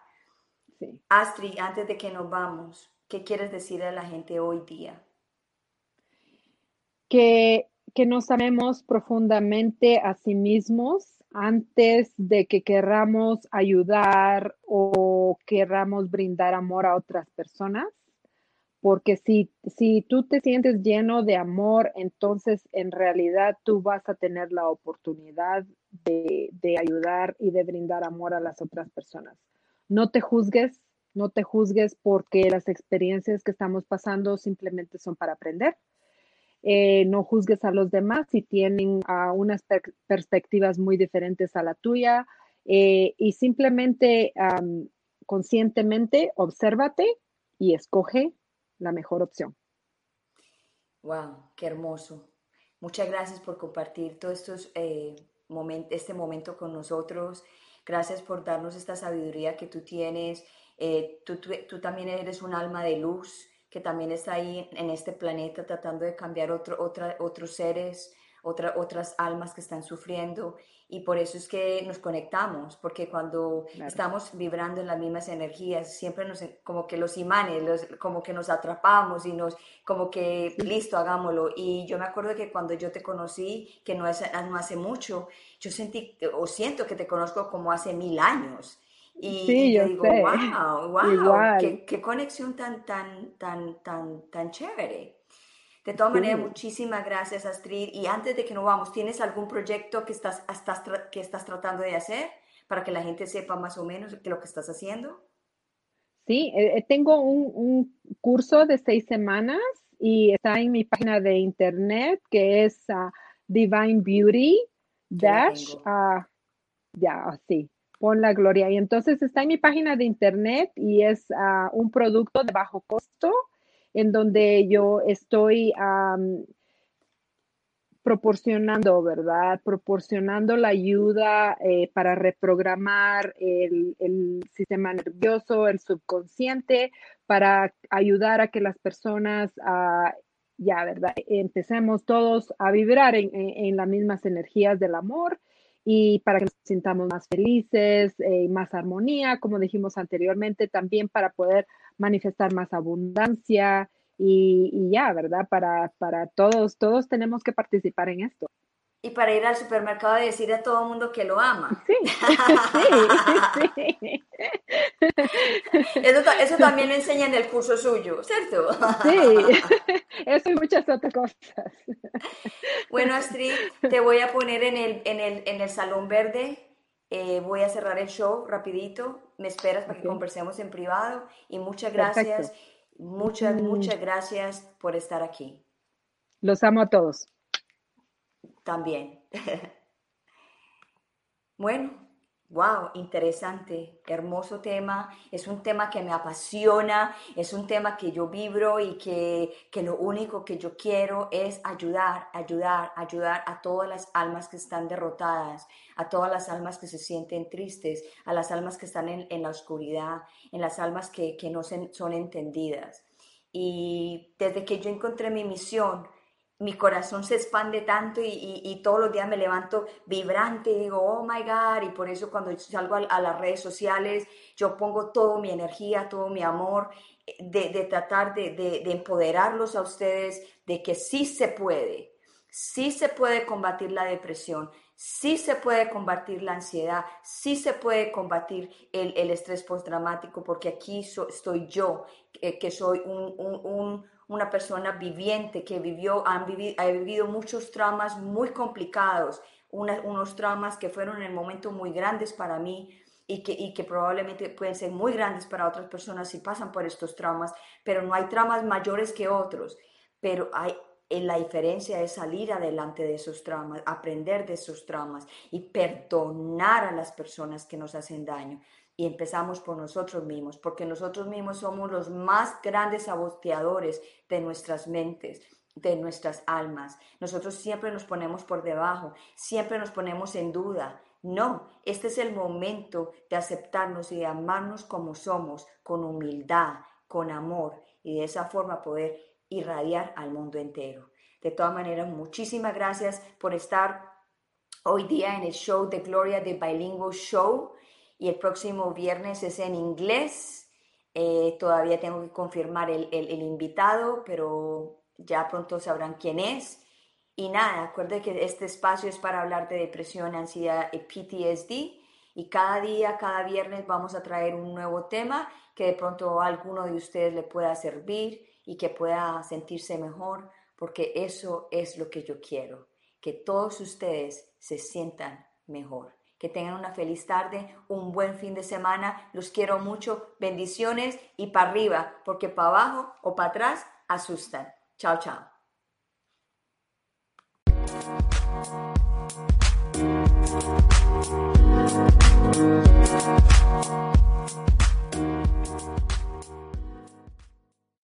Sí. Astrid, antes de que nos vamos, ¿qué quieres decirle a la gente hoy día? Que, que nos amemos profundamente a sí mismos antes de que querramos ayudar o querramos brindar amor a otras personas porque si, si tú te sientes lleno de amor, entonces en realidad tú vas a tener la oportunidad de, de, ayudar y de brindar amor a las otras personas. No te juzgues, no te juzgues porque las experiencias que estamos pasando simplemente son para aprender. Eh, no juzgues a los demás si tienen uh, unas perspectivas muy diferentes a la tuya eh, y simplemente conscientemente obsérvate y escoge la mejor opción. Wow, qué hermoso. Muchas gracias por compartir todo estos, eh, este momento con nosotros. Gracias por darnos esta sabiduría que tú tienes. Eh, tú, tú, también eres un alma de luz que también está ahí en este planeta tratando de cambiar otro, otra, otros seres, otra, otras almas que están sufriendo y por eso es que nos conectamos, porque cuando estamos vibrando en las mismas energías, siempre nos, como que los imanes, como que nos atrapamos y nos, como que, listo, hagámoslo. Y yo me acuerdo que cuando yo te conocí, que no, es, no hace mucho, yo sentí, o siento que te conozco como hace mil años. Y, yo, digo, wow, wow, *laughs* qué, qué, conexión tan, tan, tan, tan, tan chévere. De todas maneras, muchísimas gracias, Astrid. Y antes de que nos vamos, ¿tienes algún proyecto que estás, estás, que estás tratando de hacer para que la gente sepa más o menos qué lo que estás haciendo? Sí, eh, eh, tengo un, curso de seis semanas y está en mi página de internet que es uh, Divine Beauty Dash. Uh, ya, sí, pon la gloria. Y entonces está en mi página de internet y es uh, un producto de bajo costo en donde yo estoy proporcionando, ¿verdad? Proporcionando la ayuda eh, para reprogramar el, sistema nervioso, el subconsciente, para ayudar a que las personas, ah, ya, ¿verdad? Empecemos todos a vibrar en, las mismas energías del amor y para que nos sintamos más felices, y eh, más armonía, como dijimos anteriormente, también para poder manifestar más abundancia y, ya, ¿verdad? Para, para todos, todos tenemos que participar en esto. Y para ir al supermercado y decir a todo el mundo que lo ama. *laughs* Sí, sí, sí. Eso, eso, también lo enseña en el curso suyo, ¿cierto? Sí, *laughs* eso y muchas otras cosas. Bueno, Astrid, te voy a poner en el, en el, en el salón verde. Eh, voy a cerrar el show rapidito. Me esperas para que conversemos en privado. Y muchas gracias. Muchas, mm. muchas gracias por estar aquí. Los amo a todos. También. *laughs* bueno, Wow, interesante, hermoso tema. Es un tema que me apasiona, es un tema que yo vibro y que, que, lo único que yo quiero es ayudar, ayudar, ayudar a todas las almas que están derrotadas, a todas las almas que se sienten tristes, a las almas que están en, en la oscuridad, en las almas que, que no son entendidas. Y desde que yo encontré mi misión, mi corazón se expande tanto y, todos los días me levanto vibrante y digo, oh my God, y por eso cuando salgo a, las redes sociales, yo pongo toda mi energía, todo mi amor eh, de, tratar de, de, empoderarlos a ustedes de que sí se puede, sí se puede combatir la depresión, sí se puede combatir la ansiedad, sí se puede combatir el, estrés postraumático, porque aquí estoy yo, que soy un una persona viviente que vivió, han vivido, ha vivido muchos traumas muy complicados, unos traumas que fueron en el momento muy grandes para mí y que, y que probablemente pueden ser muy grandes para otras personas si pasan por estos traumas, pero no hay traumas mayores que otros, pero hay, eh, la diferencia es salir adelante de esos traumas, aprender de esos traumas y perdonar a las personas que nos hacen daño y empezamos por nosotros mismos, porque nosotros mismos somos los más grandes saboteadores de nuestras mentes, de nuestras almas. Nosotros siempre nos ponemos por debajo, siempre nos ponemos en duda. No, este es el momento de aceptarnos y de amarnos como somos, con humildad, con amor, y de esa forma poder irradiar al mundo entero. De todas maneras, muchísimas gracias por estar hoy día en el show de Gloria de Bilingual Show y el próximo viernes es en inglés. Eh, todavía tengo que confirmar el, el, invitado, pero ya pronto sabrán quién es. Y nada, acuérdense que este espacio es para hablar de depresión, ansiedad y PTSD. Y cada día, cada viernes vamos a traer un nuevo tema que de pronto a alguno de ustedes le pueda servir y que pueda sentirse mejor, porque eso es lo que yo quiero, que todos ustedes se sientan mejor. Que tengan una feliz tarde, un buen fin de semana. Los quiero mucho. Bendiciones y para arriba, porque para abajo o para atrás asustan. Chao, chao.